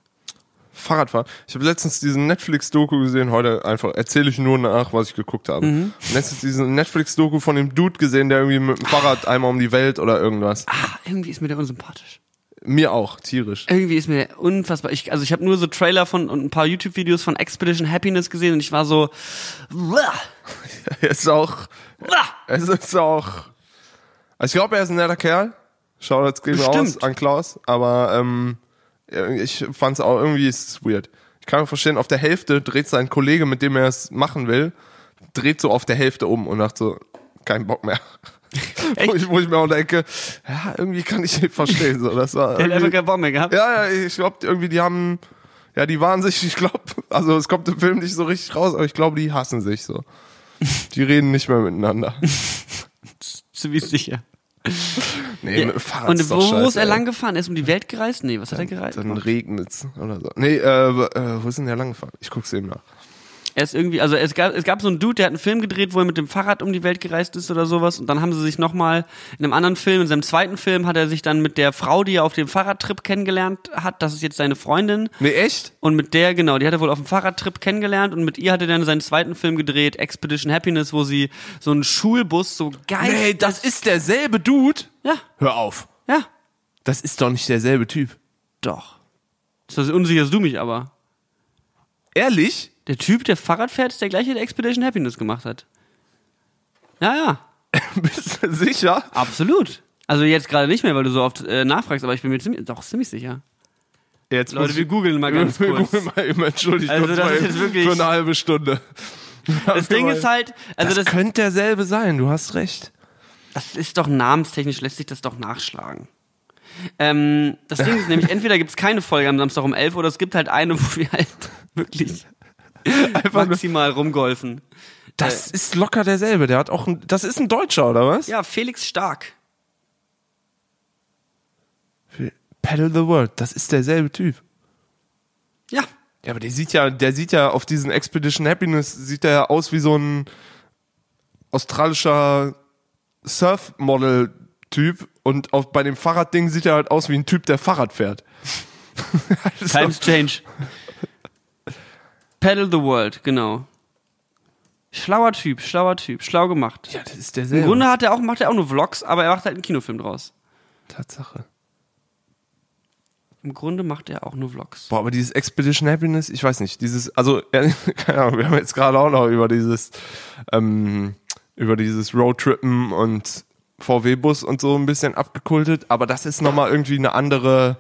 Fahrradfahren. Ich habe letztens diesen Netflix-Doku gesehen, heute einfach erzähle ich nur nach, was ich geguckt habe. Mhm. Letztens diesen Netflix-Doku von dem Dude gesehen, der irgendwie mit dem Fahrrad einmal um die Welt oder irgendwas. Ah, irgendwie ist mir der unsympathisch. Mir auch, tierisch. Irgendwie ist mir unfassbar. Ich, also ich habe nur so Trailer von und ein paar YouTube-Videos von Expedition Happiness gesehen und ich war so. Er ist auch, es ist auch, also ich glaube, er ist ein netter Kerl. Schau jetzt gehen raus an Klaus, aber ähm, ich fand's auch irgendwie ist es weird. Ich kann mir verstehen, auf der Hälfte dreht sein Kollege, mit dem er es machen will, dreht so auf der Hälfte um und sagt so, kein Bock mehr. Wo, ich, wo ich mir auch denke, ja, irgendwie kann ich ihn verstehen. So, das war Der hat einfach keinen Bock mehr gehabt. ja, ja, ich glaube irgendwie, die haben, ja, die waren sich, ich glaube, also es kommt im Film nicht so richtig raus, aber ich glaube, die hassen sich so. Die reden nicht mehr miteinander. Ziemlich sicher. Nee, dem Fahrrad Und wo, scheiße, ist er ey. lang gefahren? Er ist um die Welt gereist? Nee, was hat er gereist? Dann regnet's oder so. Nee, äh, äh, wo ist denn der lang gefahren? Ich guck's eben nach. Er ist irgendwie, also es gab, es gab so einen Dude, der hat einen Film gedreht, wo er mit dem Fahrrad um die Welt gereist ist oder sowas. Und dann haben sie sich nochmal in einem anderen Film, in seinem zweiten Film, hat er sich dann mit der Frau, die er auf dem Fahrradtrip kennengelernt hat, das ist jetzt seine Freundin. Nee, echt? Und mit der, genau, die hat er wohl auf dem Fahrradtrip kennengelernt und mit ihr hat er dann seinen zweiten Film gedreht, Expedition Happiness, wo sie so einen Schulbus so geil. Nee, das ist derselbe Dude. Ja, Hör auf. ja, Das ist doch nicht derselbe Typ. doch. Das unsicherst du mich aber. Ehrlich? Der Typ, der Fahrrad fährt, ist der gleiche, der Expedition Happiness gemacht hat. Ja, ja. Bist du sicher? Absolut. Also jetzt gerade nicht mehr, weil du so oft äh, nachfragst, aber ich bin mir ziemlich, doch ziemlich sicher. Jetzt Leute, wir googeln mal ganz wir kurz. googeln mal eben, entschuldigt Also das ist jetzt wirklich- für eine halbe Stunde. Das Ding ist halt, also das, das, könnte derselbe sein, du hast recht. das ist doch namenstechnisch, lässt sich das doch nachschlagen. Ähm, das Ding ist nämlich, entweder gibt's keine Folge am Samstag um 11 oder es gibt halt eine, wo wir halt wirklich Einfach maximal rumgolfen. das ist locker derselbe, der hat auch ein, das ist ein Deutscher, oder was? Ja, Felix Stark. Paddle the World, das ist derselbe Typ. Ja. Ja, aber der sieht ja, der sieht ja auf diesen Expedition Happiness, sieht der ja aus wie so ein australischer Surfmodel-Typ und auf, bei dem Fahrradding sieht er halt aus wie ein Typ, der Fahrrad fährt. Times change. Paddle the World, genau. Schlauer Typ, schlauer Typ, schlau gemacht. ja, das ist Im derselbe. Grunde hat er auch, macht er auch nur Vlogs, aber er macht halt einen Kinofilm draus. Tatsache. Im Grunde macht er auch nur Vlogs. Boah, aber dieses Expedition Happiness, ich weiß nicht, dieses, also, ja, keine Ahnung, wir haben jetzt gerade auch noch über dieses, ähm, über dieses Roadtrippen und VW-Bus und so ein bisschen abgekultet, aber das ist nochmal irgendwie eine andere,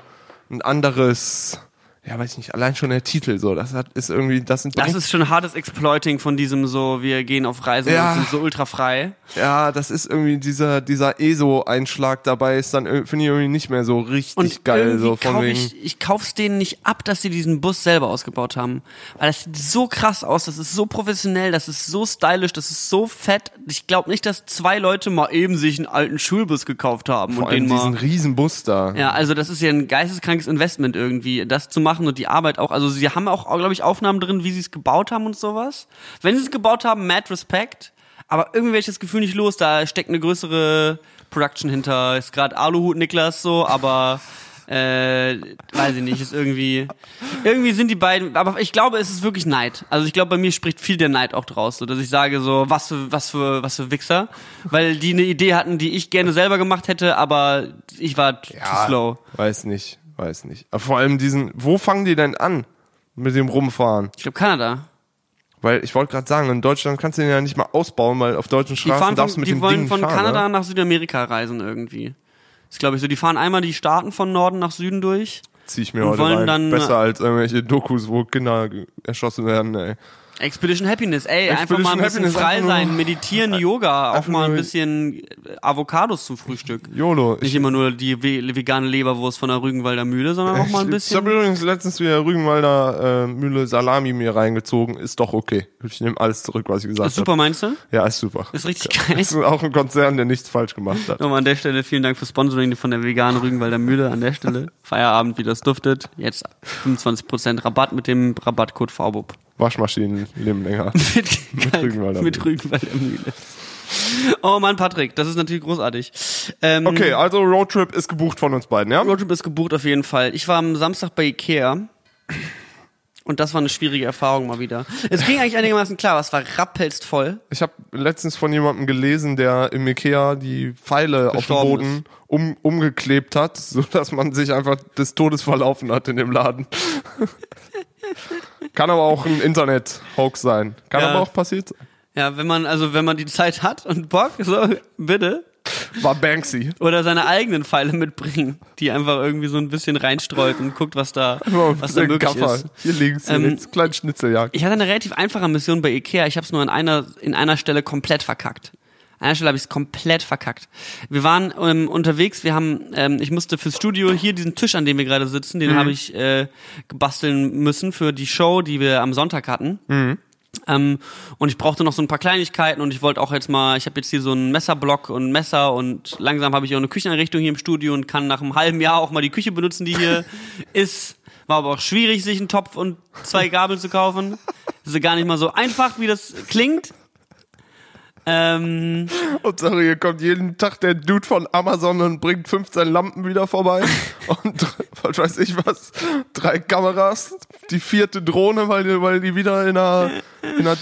ein anderes, ja, weiß ich nicht, allein schon der Titel so, das hat, ist irgendwie, das sind Das ist schon hartes Exploiting von diesem so, wir gehen auf Reisen Ja. und sind so ultra frei. ja, das ist irgendwie dieser, dieser ESO-Einschlag dabei ist dann, ir- finde ich irgendwie nicht mehr so richtig Und geil, so von kauf wegen. ich, ich kauf's denen nicht ab, dass sie diesen Bus selber ausgebaut haben. Weil das sieht so krass aus, das ist so professionell, das ist so stylisch, das ist so fett. Ich glaube nicht, dass zwei Leute mal eben sich einen alten Schulbus gekauft haben vor und allem den diesen mal. riesen Bus da. Ja, also das ist ja ein geisteskrankes Investment irgendwie, das zu machen und die Arbeit auch. Also sie haben auch, glaube ich, Aufnahmen drin, wie sie es gebaut haben und sowas. Wenn sie es gebaut haben, mad respect. Aber irgendwie werde ich das Gefühl nicht los, da steckt eine größere Production hinter. Ist gerade Aluhut Niklas so, aber äh, weiß ich nicht, ist irgendwie irgendwie sind die beiden, aber ich glaube, es ist wirklich Neid. Also ich glaube, bei mir spricht viel der Neid auch draus, so dass ich sage so, was für was für was für Wichser, weil die eine Idee hatten, die ich gerne selber gemacht hätte, aber ich war too slow. Weiß nicht, weiß nicht. Aber vor allem diesen, wo fangen die denn an mit dem Rumfahren? Ich glaube Kanada. Weil ich wollte gerade sagen, in Deutschland kannst du den ja nicht mal ausbauen, weil auf deutschen Die Straßen darfst du von, mit die dem wollen Ding von nicht fahren. Kanada ne? nach Südamerika reisen irgendwie. Das glaube ich so. Die fahren einmal die Staaten von Norden nach Süden durch. Zieh ich mir heute wollen rein. Besser als irgendwelche Dokus, wo Kinder erschossen werden, ey. Expedition Happiness, ey, einfach Expedition mal ein bisschen Happiness, frei einfach sein, meditieren, Yoga, auch einfach mal ein bisschen Avocados zum Frühstück. YOLO. Nicht immer nur die ve- vegane Leberwurst von der Rügenwalder Mühle, sondern auch mal ein Ich habe bisschen. übrigens letztens wieder Rügenwalder äh, Mühle Salami mir reingezogen. Ist doch okay. Ich nehme alles zurück, was ich gesagt Ist super, habe. meinst du? Ja, ist super. Ist richtig geil. Ist auch ein Konzern, der nichts falsch gemacht hat. Nochmal an der Stelle vielen Dank für Sponsoring von der veganen Rügenwalder Mühle an der Stelle. Feierabend, wie das duftet. Jetzt 25% Rabatt mit dem Rabattcode VBUB. Waschmaschinen leben länger. mit, Rügenwalder mit. Rügenwalder Mühle. Oh Mann, Patrick, das ist natürlich großartig. Ähm, Okay, also Roadtrip ist gebucht von uns beiden, ja? Roadtrip ist gebucht auf jeden Fall. Ich war am Samstag bei Ikea. Und das war eine schwierige Erfahrung mal wieder. Es ging eigentlich einigermaßen klar, aber es war rappelst voll. Ich habe letztens von jemandem gelesen, der im Ikea die Pfeile auf dem Gestorben Boden um, umgeklebt hat, so dass man sich einfach des Todes verlaufen hat in dem Laden. Kann aber auch ein Internet-Hoax sein. Kann Ja. aber auch passiert sein. Ja, wenn man, also wenn man die Zeit hat und Bock, so, bitte. War Banksy. Oder seine eigenen Pfeile mitbringen, die einfach irgendwie so ein bisschen reinstreut und guckt, was da, was da möglich Gaffer. ist. Hier links, hier Ähm, links. Kleine Schnitzeljagd. Ich hatte eine relativ einfache Mission bei Ikea. Ich habe es nur an einer, in einer Stelle komplett verkackt. An einer Stelle habe ich es komplett verkackt. Wir waren ähm, unterwegs, wir haben, ähm, ich musste fürs Studio hier diesen Tisch, an dem wir gerade sitzen, den habe ich äh, gebasteln müssen für die Show, die wir am Sonntag hatten. Ähm, und ich brauchte noch so ein paar Kleinigkeiten und ich wollte auch jetzt mal, ich habe jetzt hier so einen Messerblock und ein Messer und langsam habe ich auch eine Kücheneinrichtung hier im Studio und kann nach einem halben Jahr auch mal die Küche benutzen, die hier ist. War aber auch schwierig, sich einen Topf und zwei Gabeln zu kaufen. Das ist gar nicht mal so einfach, wie das klingt. Ähm, Und sorry, hier kommt jeden Tag der Dude von Amazon und bringt 15 Lampen wieder vorbei. und was weiß ich was, drei Kameras, die vierte Drohne, weil die, weil die wieder in einer, in einer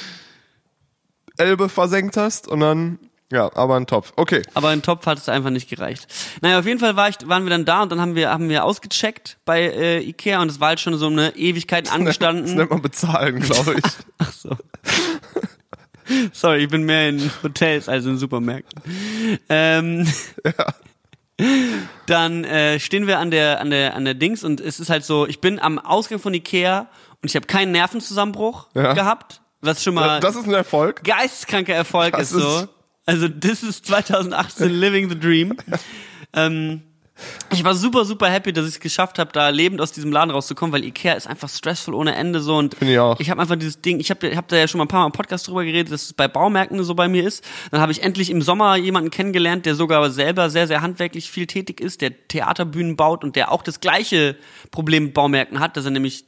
Elbe versenkt hast. Und dann, ja, aber ein Topf. Okay. aber ein Topf hat es einfach nicht gereicht. Naja, auf jeden Fall war ich, waren wir dann da und dann haben wir, haben wir ausgecheckt bei äh, Ikea und es war halt schon so eine Ewigkeit Das angestanden. nennt man bezahlen, glaube ich. Ach so. Sorry, ich bin mehr in Hotels als in Supermärkten. Ähm, Dann äh, stehen wir an der an der an der Dings und es ist halt so, ich bin am Ausgang von Ikea und ich habe keinen Nervenzusammenbruch Ja. gehabt, was schon mal Das ist ein Erfolg. geisteskranker Erfolg Das ist so. ist- Also das ist 2018 Living the Dream. ähm, ich war super, super happy, dass ich es geschafft habe, da lebend aus diesem Laden rauszukommen, weil Ikea ist einfach stressful ohne Ende so und Finde ich auch. ich habe einfach dieses Ding, ich habe hab da ja schon mal ein paar Mal im Podcast drüber geredet, dass es bei Baumärkten so bei mir ist. Dann habe ich endlich im Sommer jemanden kennengelernt, der sogar selber sehr, sehr handwerklich viel tätig ist, der Theaterbühnen baut und der auch das gleiche Problem mit Baumärkten hat, dass er nämlich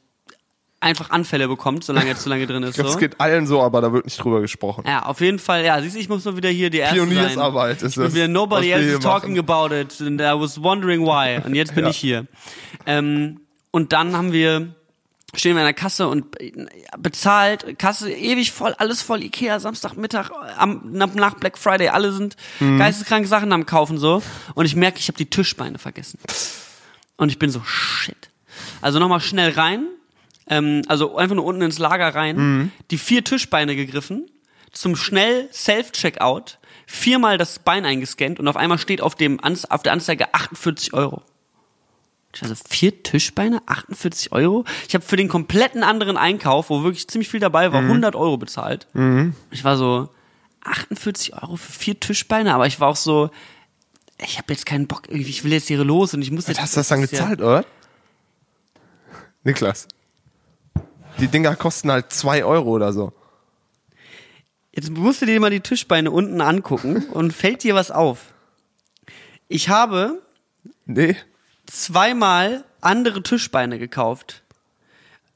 einfach Anfälle bekommt, solange er zu lange drin ist. Das So. geht allen so, aber da wird nicht drüber gesprochen. Ja, auf jeden Fall, ja. Siehst du, ich muss mal wieder hier die erste Pioniersarbeit sein. ist ich bin das, wieder nobody else is talking machen. about it and I was wondering why. Und jetzt bin Ja. ich hier. Ähm, und dann haben wir stehen wir an der Kasse und äh, bezahlt, Kasse ewig voll, alles voll, Ikea, Samstagmittag, am, nach Black Friday, alle sind Mhm. geisteskranke Sachen am kaufen so und ich merke, ich habe die Tischbeine vergessen. Und ich bin so, shit. Also nochmal schnell rein, ähm, also einfach nur unten ins Lager rein, Mhm. die vier Tischbeine gegriffen, zum schnell Self-Checkout, viermal das Bein eingescannt und auf einmal steht auf, dem Anz auf der Anzeige 48 Euro. Also vier Tischbeine, 48 Euro. Ich habe für den kompletten anderen Einkauf, wo wirklich ziemlich viel dabei war, 100 Euro bezahlt. Ich war so 48 Euro für vier Tischbeine, aber ich war auch so, ich habe jetzt keinen Bock, ich will jetzt hier los und ich muss jetzt. Hast du das dann gezahlt, oder? Niklas. Die Dinger kosten halt zwei Euro oder so. Jetzt musst du dir mal die Tischbeine unten angucken und fällt dir was auf. Ich habe Nee. zweimal andere Tischbeine gekauft.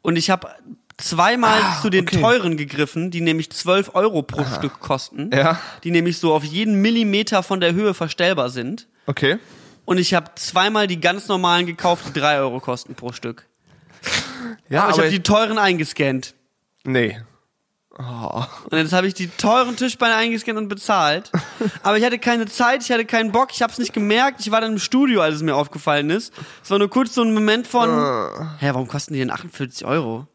Und ich habe zweimal zu den okay. teuren gegriffen, die nämlich 12 Euro pro Stück kosten. Ja. Die nämlich so auf jeden Millimeter von der Höhe verstellbar sind. Okay. Und ich habe zweimal die ganz normalen gekauft, die 3 Euro kosten pro Stück. Ja, Aber ich habe die teuren eingescannt. nee. Und jetzt habe ich die teuren Tischbeine eingescannt und bezahlt. Aber ich hatte keine Zeit, ich hatte keinen Bock, ich habe es nicht gemerkt. Ich war dann im Studio, als es mir aufgefallen ist. Es war nur kurz so ein Moment von, hä, warum kosten die denn 48 Euro?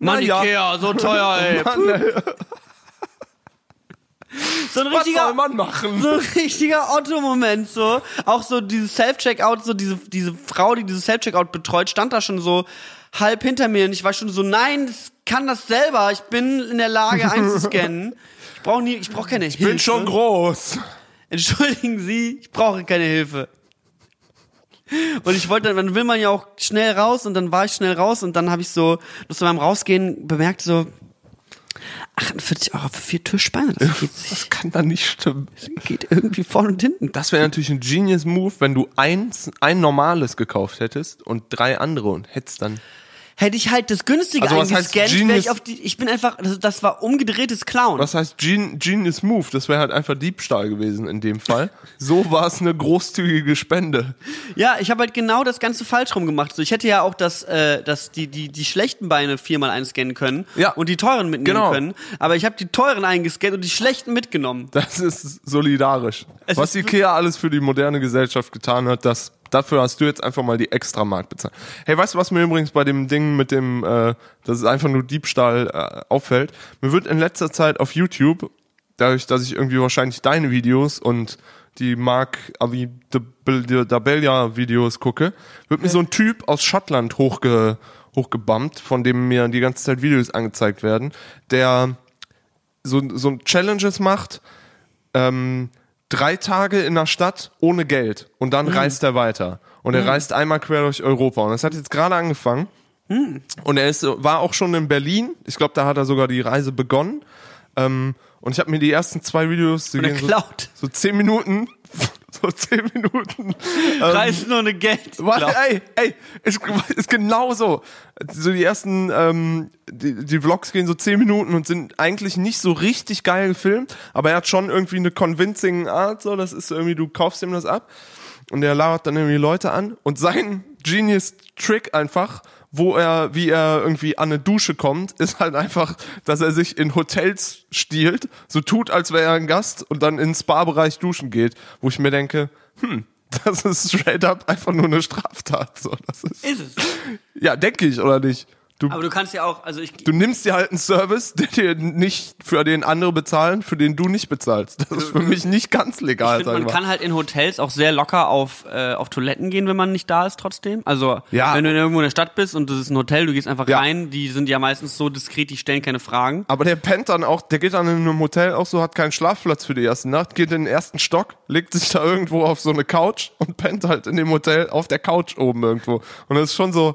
Mann, ja. Ikea, so teuer, ey. Mann, ey, So ein was soll richtiger, man machen? so ein richtiger Otto-Moment, so. Auch so dieses Self-Checkout, so diese, diese Frau, die dieses Self-Checkout betreut, stand da schon so halb hinter mir und ich war schon so, nein, das kann das selber. Ich bin in der Lage einzuscannen. Ich brauche nie, ich brauche keine Hilfe. Ich bin schon groß. Entschuldigen Sie, ich brauche keine Hilfe. Und ich wollte, dann will man ja auch schnell raus und dann war ich schnell raus und dann habe ich so, das beim Rausgehen bemerkt so, 48 Euro für vier Tischbeine, das geht, Das kann da nicht stimmen. das geht irgendwie vorne und hinten. Das wäre natürlich ein Genius Move, wenn du eins, ein normales gekauft hättest und drei andere und hättest dann. Hätte ich halt das günstige Also eingescannt, wäre ich auf die, ich bin einfach, das, das war umgedrehtes Clown. Was heißt Gen Genius Move? Das wäre halt einfach Diebstahl gewesen in dem Fall. So war es eine großzügige Spende. Ja, ich habe halt genau das Ganze falsch rum gemacht. So, ich hätte ja auch das, äh, das, die, die, die schlechten Beine viermal einscannen können Ja. und die teuren mitnehmen Genau. können. Aber ich habe die teuren eingescannt und die schlechten mitgenommen. Das ist solidarisch. Es Was ist Ikea alles für die moderne Gesellschaft getan hat, das, dafür hast du jetzt einfach mal die Extramark bezahlt. Hey, weißt du, was mir übrigens bei dem Ding mit dem, äh, das ist einfach nur Diebstahl äh, auffällt? Mir wird in letzter Zeit auf YouTube, dadurch, dass ich irgendwie wahrscheinlich deine Videos und die Mark Avi Dabellia Videos gucke, wird mir so ein Typ aus Schottland hochge, hochgebammt, von dem mir die ganze Zeit Videos angezeigt werden, der so, so Challenges macht, ähm, drei Tage in der Stadt ohne Geld und dann reist er weiter. Und er reist einmal quer durch Europa. Und das hat jetzt gerade angefangen. Und er ist, war auch schon in Berlin. Ich glaube, da hat er sogar die Reise begonnen. Ähm, und ich habe mir die ersten zwei Videos, die gehen so, so zehn Minuten, so zehn Minuten. Ähm, Reißen ohne Geld. Warte, ey, ey, ist, ist genau so. So die ersten, ähm, die, die Vlogs gehen so 10 Minuten und sind eigentlich nicht so richtig geil gefilmt, aber er hat schon irgendwie eine convincing Art, so, das ist irgendwie, du kaufst ihm das ab und er labert dann irgendwie Leute an und sein Genius Trick einfach, wo er, wie er irgendwie an eine Dusche kommt, ist halt einfach, dass er sich in Hotels stiehlt, so tut, als wäre er ein Gast und dann in den Spa-Bereich duschen geht, wo ich mir denke, hm, das ist straight up einfach nur eine Straftat. So, das ist, Ist es. ja, denke ich, oder nicht? Du, Aber du kannst ja auch, also ich, du nimmst dir halt einen Service, der dir nicht, für den andere bezahlen, für den du nicht bezahlst. Das ist für mich nicht ganz legal, ich ich man mal. kann halt in Hotels auch sehr locker auf, äh, auf Toiletten gehen, wenn man nicht da ist trotzdem. Also, Ja. wenn du irgendwo in der Stadt bist und das ist ein Hotel, du gehst einfach Ja. rein, die sind ja meistens so diskret, die stellen keine Fragen. Aber der pennt dann auch, der geht dann in einem Hotel auch so, hat keinen Schlafplatz für die erste Nacht, geht in den ersten Stock, legt sich da irgendwo auf so eine Couch und pennt halt in dem Hotel auf der Couch oben irgendwo. Und das ist schon so,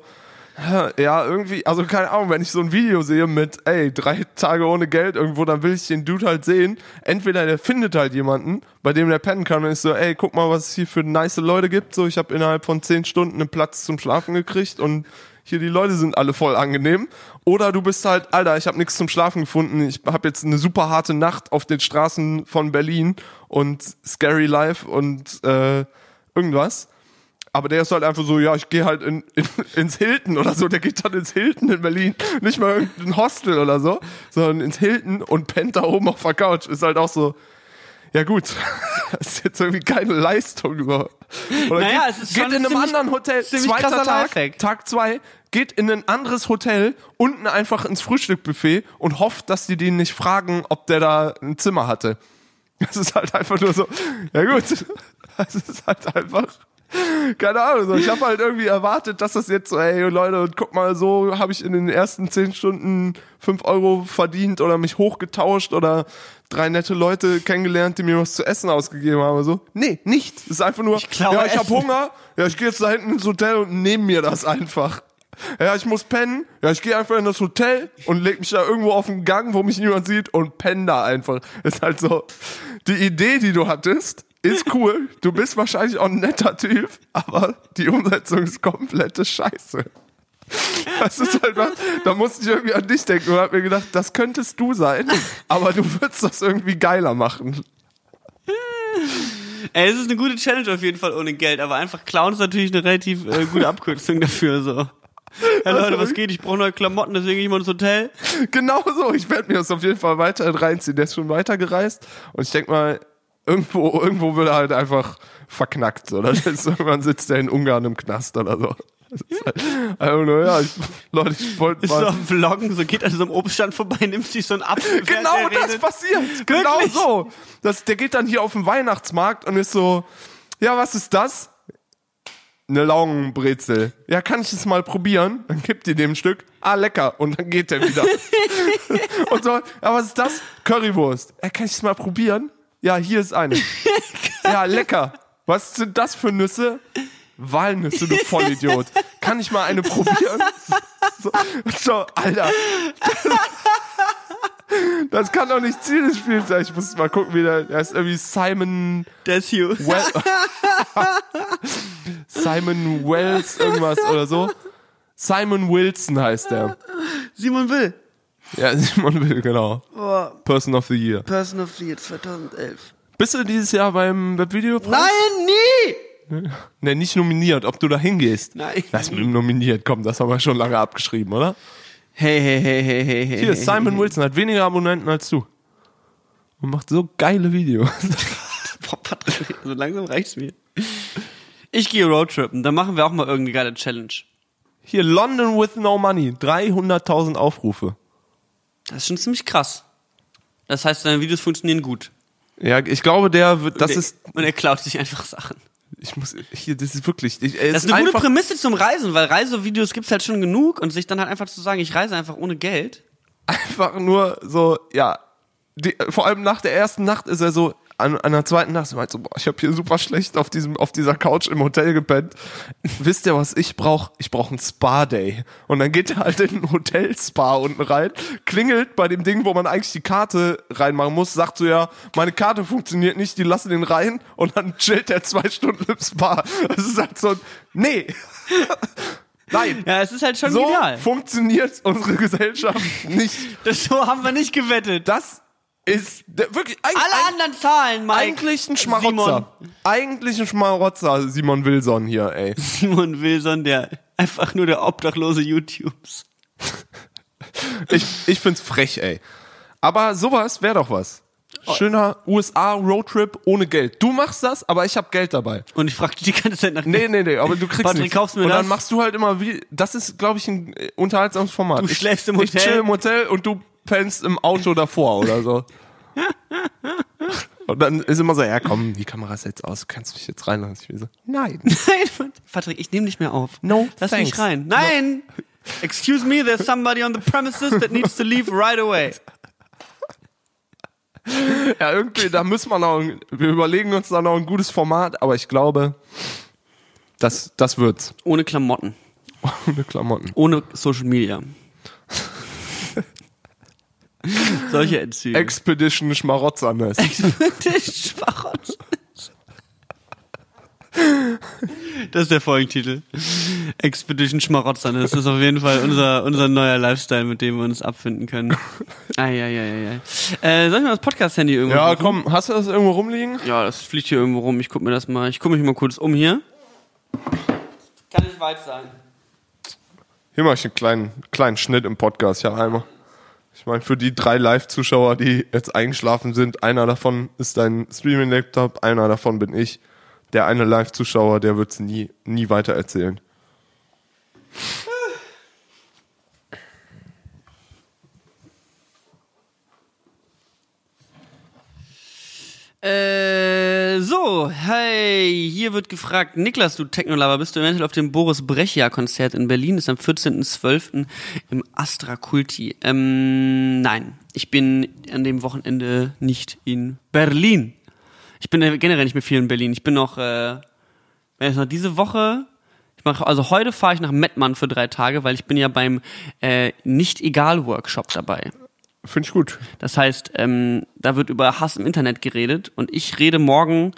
ja, irgendwie, also keine Ahnung, wenn ich so ein Video sehe mit, ey, drei Tage ohne Geld irgendwo, dann will ich den Dude halt sehen. Entweder der findet halt jemanden, bei dem der pennen kann und ist so, ey, guck mal, was es hier für nice Leute gibt. So, ich habe innerhalb von zehn Stunden einen Platz zum Schlafen gekriegt und hier die Leute sind alle voll angenehm. Oder du bist halt, Alter, ich habe nichts zum Schlafen gefunden. Ich habe jetzt eine super harte Nacht auf den Straßen von Berlin und Scary Life und äh, irgendwas. Aber der ist halt einfach so, ja, ich gehe halt in, in, ins Hilton oder so. Der geht dann ins Hilton in Berlin. Nicht mal irgendein Hostel oder so, sondern ins Hilton und pennt da oben auf der Couch. Ist halt auch so, ja gut, das ist jetzt irgendwie keine Leistung. Oder Naja, geht, es ist geht schon in ein einem anderen Hotel, zweiter Tag, Lifehack. Tag zwei, geht in ein anderes Hotel, unten einfach ins Frühstückbuffet und hofft, dass die den nicht fragen, ob der da ein Zimmer hatte. Das ist halt einfach nur so, ja gut, das ist halt einfach, Keine Ahnung, so. ich habe halt irgendwie erwartet, dass das jetzt so, ey Leute, und guck mal, so habe ich in den ersten zehn Stunden fünf Euro verdient oder mich hochgetauscht oder drei nette Leute kennengelernt, die mir was zu essen ausgegeben haben. So, nee, nicht. Es ist einfach nur, klaue ja, ich habe. Hunger, ja, ich gehe jetzt da hinten ins Hotel und nehme mir das einfach. Ja, ich muss pennen. Ja, ich gehe einfach in das Hotel und leg mich da irgendwo auf den Gang, wo mich niemand sieht und penne da einfach. Ist halt so, die Idee, die du hattest, ist cool. Du bist wahrscheinlich auch ein netter Typ, aber die Umsetzung ist komplette Scheiße. Das ist halt was, da musste ich irgendwie an dich denken und hab mir gedacht, das könntest du sein, aber du würdest das irgendwie geiler machen. Ey, es ist eine gute Challenge auf jeden Fall ohne Geld, aber einfach klauen ist natürlich eine relativ äh, gute Abkürzung dafür, so. Ja, Leute, was geht? Ich brauche neue Klamotten, deswegen gehe ich mal ins Hotel. Genau so, ich werde mir das auf jeden Fall weiter reinziehen. Der ist schon weitergereist und ich denk mal, irgendwo, irgendwo wird er halt einfach verknackt. Oder das ist, irgendwann sitzt er in Ungarn im Knast oder so. Das halt, also, ja, ich, Leute, ich wollte Ist so mal. am Vloggen, so geht an so einem Obststand vorbei, nimmt sich so einen Apfel. Genau er das redet. passiert. Genau Wirklich? so. Das, der geht dann hier auf den Weihnachtsmarkt und ist so, ja, was ist das? Eine Laugenbrezel. Ja, kann ich es mal probieren? Dann gibt ihr dem ein Stück. Ah, lecker. Und dann geht er wieder. und so, ja, was ist das? Currywurst. Ja, kann ich es mal probieren? Ja, hier ist eine. ja, lecker. Was sind das für Nüsse? Walnüsse, du Vollidiot. Kann ich mal eine probieren? So, so Alter. Das kann doch nicht Ziel des Spiels sein. Ich muss mal gucken, wie der, der ist irgendwie Simon hier. well Simon Wells irgendwas oder so. Simon Wilson heißt der. Simon Will. Ja, Simon Will, genau. Oh, Person of the Year. Person of the Year 2011. Bist du dieses Jahr beim Webvideopreis? Nein, nie! Ne, nicht nominiert, ob du da hingehst. Nein. Das mit dem nominiert, komm, das haben wir schon lange abgeschrieben, oder? Hey, hey, hey, hey, hey, hey. Hier, Simon Wilson hat weniger Abonnenten als du. Und macht so geile Videos. Boah, Patrick, so langsam reicht's mir. Ich gehe Roadtrippen, dann machen wir auch mal irgendeine geile Challenge. Hier, London with no money. 300.000 Aufrufe. Das ist schon ziemlich krass. Das heißt, deine Videos funktionieren gut. Ja, ich glaube, der wird, das Und er- ist, Und er klaut sich einfach Sachen. ich muss, hier, das ist wirklich, ich, Das ist eine gute Prämisse zum Reisen, weil Reisevideos gibt's halt schon genug und sich dann halt einfach zu sagen, ich reise einfach ohne Geld. einfach nur so, ja, die, vor allem nach der ersten Nacht ist er so, an, an der zweiten Nacht so, meint so, boah, ich habe hier super schlecht auf diesem auf dieser Couch im Hotel gepennt. Wisst ihr, was ich brauche? Ich brauche einen Spa-Day. Und dann geht er halt in ein Hotel-Spa unten rein, klingelt bei dem Ding, wo man eigentlich die Karte reinmachen muss, sagt so, ja, meine Karte funktioniert nicht, die lassen den rein und dann chillt er zwei Stunden im Spa. Das ist halt so, ein, nee. Nein. Ja, es ist halt schon So genial. funktioniert unsere Gesellschaft nicht. Das so haben wir nicht gewettet. Das ist der, wirklich ein, Alle ein, anderen Zahlen, Mike. eigentlich ein Schmarotzer. Eigentlich ein Schmarotzer, Simon Wilson hier, ey. Simon Wilson, der einfach nur der Obdachlose YouTubes. Ich, ich find's frech, ey. Aber sowas wäre doch was. Schöner USA-Roadtrip ohne Geld. Du machst das, aber ich hab Geld dabei. Und ich fragte die ganze Zeit nach Nee, nee, nee, aber du kriegst Patrick, nichts. kaufst du mir Und dann das? machst du halt immer wie, das ist, glaube ich, ein äh, unterhaltsames Format. Du ich, schläfst im Ich Hotel. chill im Hotel und du pennst im Auto davor oder so. Und dann ist immer so, ja komm, die Kamera ist jetzt aus, du kannst mich jetzt reinlassen. Ich bin so, nein. Nein, Patrick, ich nehme nicht mehr auf. No, Lass thanks. mich rein. Nein! Excuse me, there's somebody on the premises that needs to leave right away. Ja, irgendwie, da müssen wir noch, wir überlegen uns da noch ein gutes Format, aber ich glaube, das, das wird's. Ohne Klamotten. Ohne Klamotten. Ohne Social Media. Solche Endzüge. Expedition Schmarotzernes. Expedition Schmarotz. Das ist der Folgentitel. Expedition Schmarotzern. Das ist auf jeden Fall unser, unser neuer Lifestyle, mit dem wir uns abfinden können. Eieieiei. Äh, soll ich mal das Podcast-Handy irgendwo Ja, komm, hast du das irgendwo rumliegen? Ja, das fliegt hier irgendwo rum. Ich guck mir das mal. Ich guck mich mal kurz um hier. Kann nicht weit sein. Hier mache ich einen kleinen, kleinen Schnitt im Podcast, ja einmal. Ich meine, für die drei Live-Zuschauer, die jetzt eingeschlafen sind, einer davon ist dein Streaming-Laptop, einer davon bin ich. Der eine Live-Zuschauer, der wird's nie, nie weiter erzählen. Äh, so, hey, hier wird gefragt, Niklas, du Technolover, bist du eventuell auf dem Boris Brechia-Konzert in Berlin? Ist am 14.12. im Astra Kulti. Ähm, nein, ich bin an dem Wochenende nicht in Berlin. Ich bin generell nicht mehr viel in Berlin. Ich bin noch, äh, wenn ich noch diese Woche, ich mache, also heute fahre ich nach Mettmann für drei Tage, weil ich bin ja beim äh, Nicht-Egal-Workshop dabei. Finde ich gut. Das heißt, ähm, da wird über Hass im Internet geredet und ich rede morgen,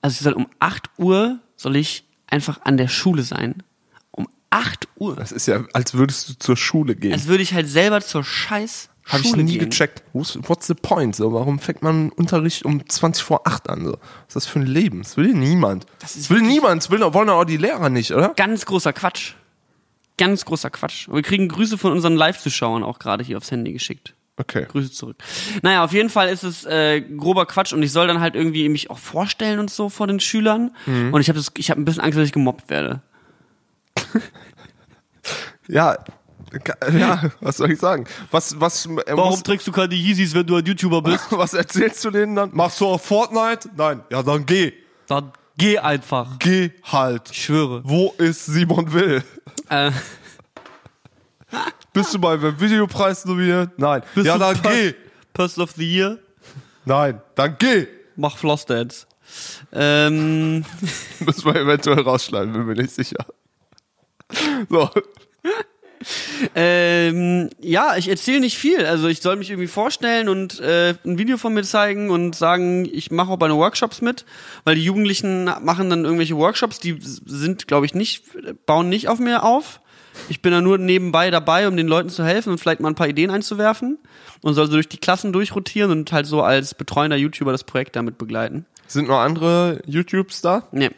also ich soll um 8 Uhr soll ich einfach an der Schule sein. Um 8 Uhr. Das ist ja, als würdest du zur Schule gehen. Als würde ich halt selber zur scheiß Habe ich nie gehen. gecheckt. What's, the point? So, warum fängt man Unterricht um 20 vor 8 an? So? Was ist das für ein Leben? Das will niemand. Das, ist will niemand. Das will, wollen auch die Lehrer nicht, oder? Ganz großer Quatsch. Ganz großer Quatsch. Und wir kriegen Grüße von unseren Live-Zuschauern auch gerade hier aufs Handy geschickt. Okay. Grüße zurück. Naja, auf jeden Fall ist es äh, grober Quatsch und ich soll dann halt irgendwie mich auch vorstellen und so vor den Schülern. Mhm. Und ich habe ich hab ein bisschen Angst, dass ich gemobbt werde. Ja. Ja, was soll ich sagen? Was, was, äh, muss, trägst du keine Yeezys, wenn du ein YouTuber bist? was erzählst du denen dann? Machst du auch Fortnite? Nein. Ja, dann geh. Dann geh einfach. Geh halt. Ich schwöre. Wo ist Simon Will? Äh, Bist du beim Videopreis nominiert? Nein. ja, du dann Pers- geh. Person of the Year, Nein, dann geh. mach Flossdance. Ähm, Müssen wir eventuell rausschneiden, bin mir nicht sicher. So. ähm, ja, ich erzähle nicht viel. Also ich soll mich irgendwie vorstellen und äh, ein Video von mir zeigen und sagen, ich mache auch bei den Workshops mit, weil die Jugendlichen machen dann irgendwelche Workshops, die sind, glaube ich, nicht, bauen nicht auf mir auf. Ich bin da nur nebenbei dabei, um den Leuten zu helfen und vielleicht mal ein paar Ideen einzuwerfen und soll so durch die Klassen durchrotieren und halt so als betreuender YouTuber das Projekt damit begleiten. Sind noch andere YouTubes da? Nee.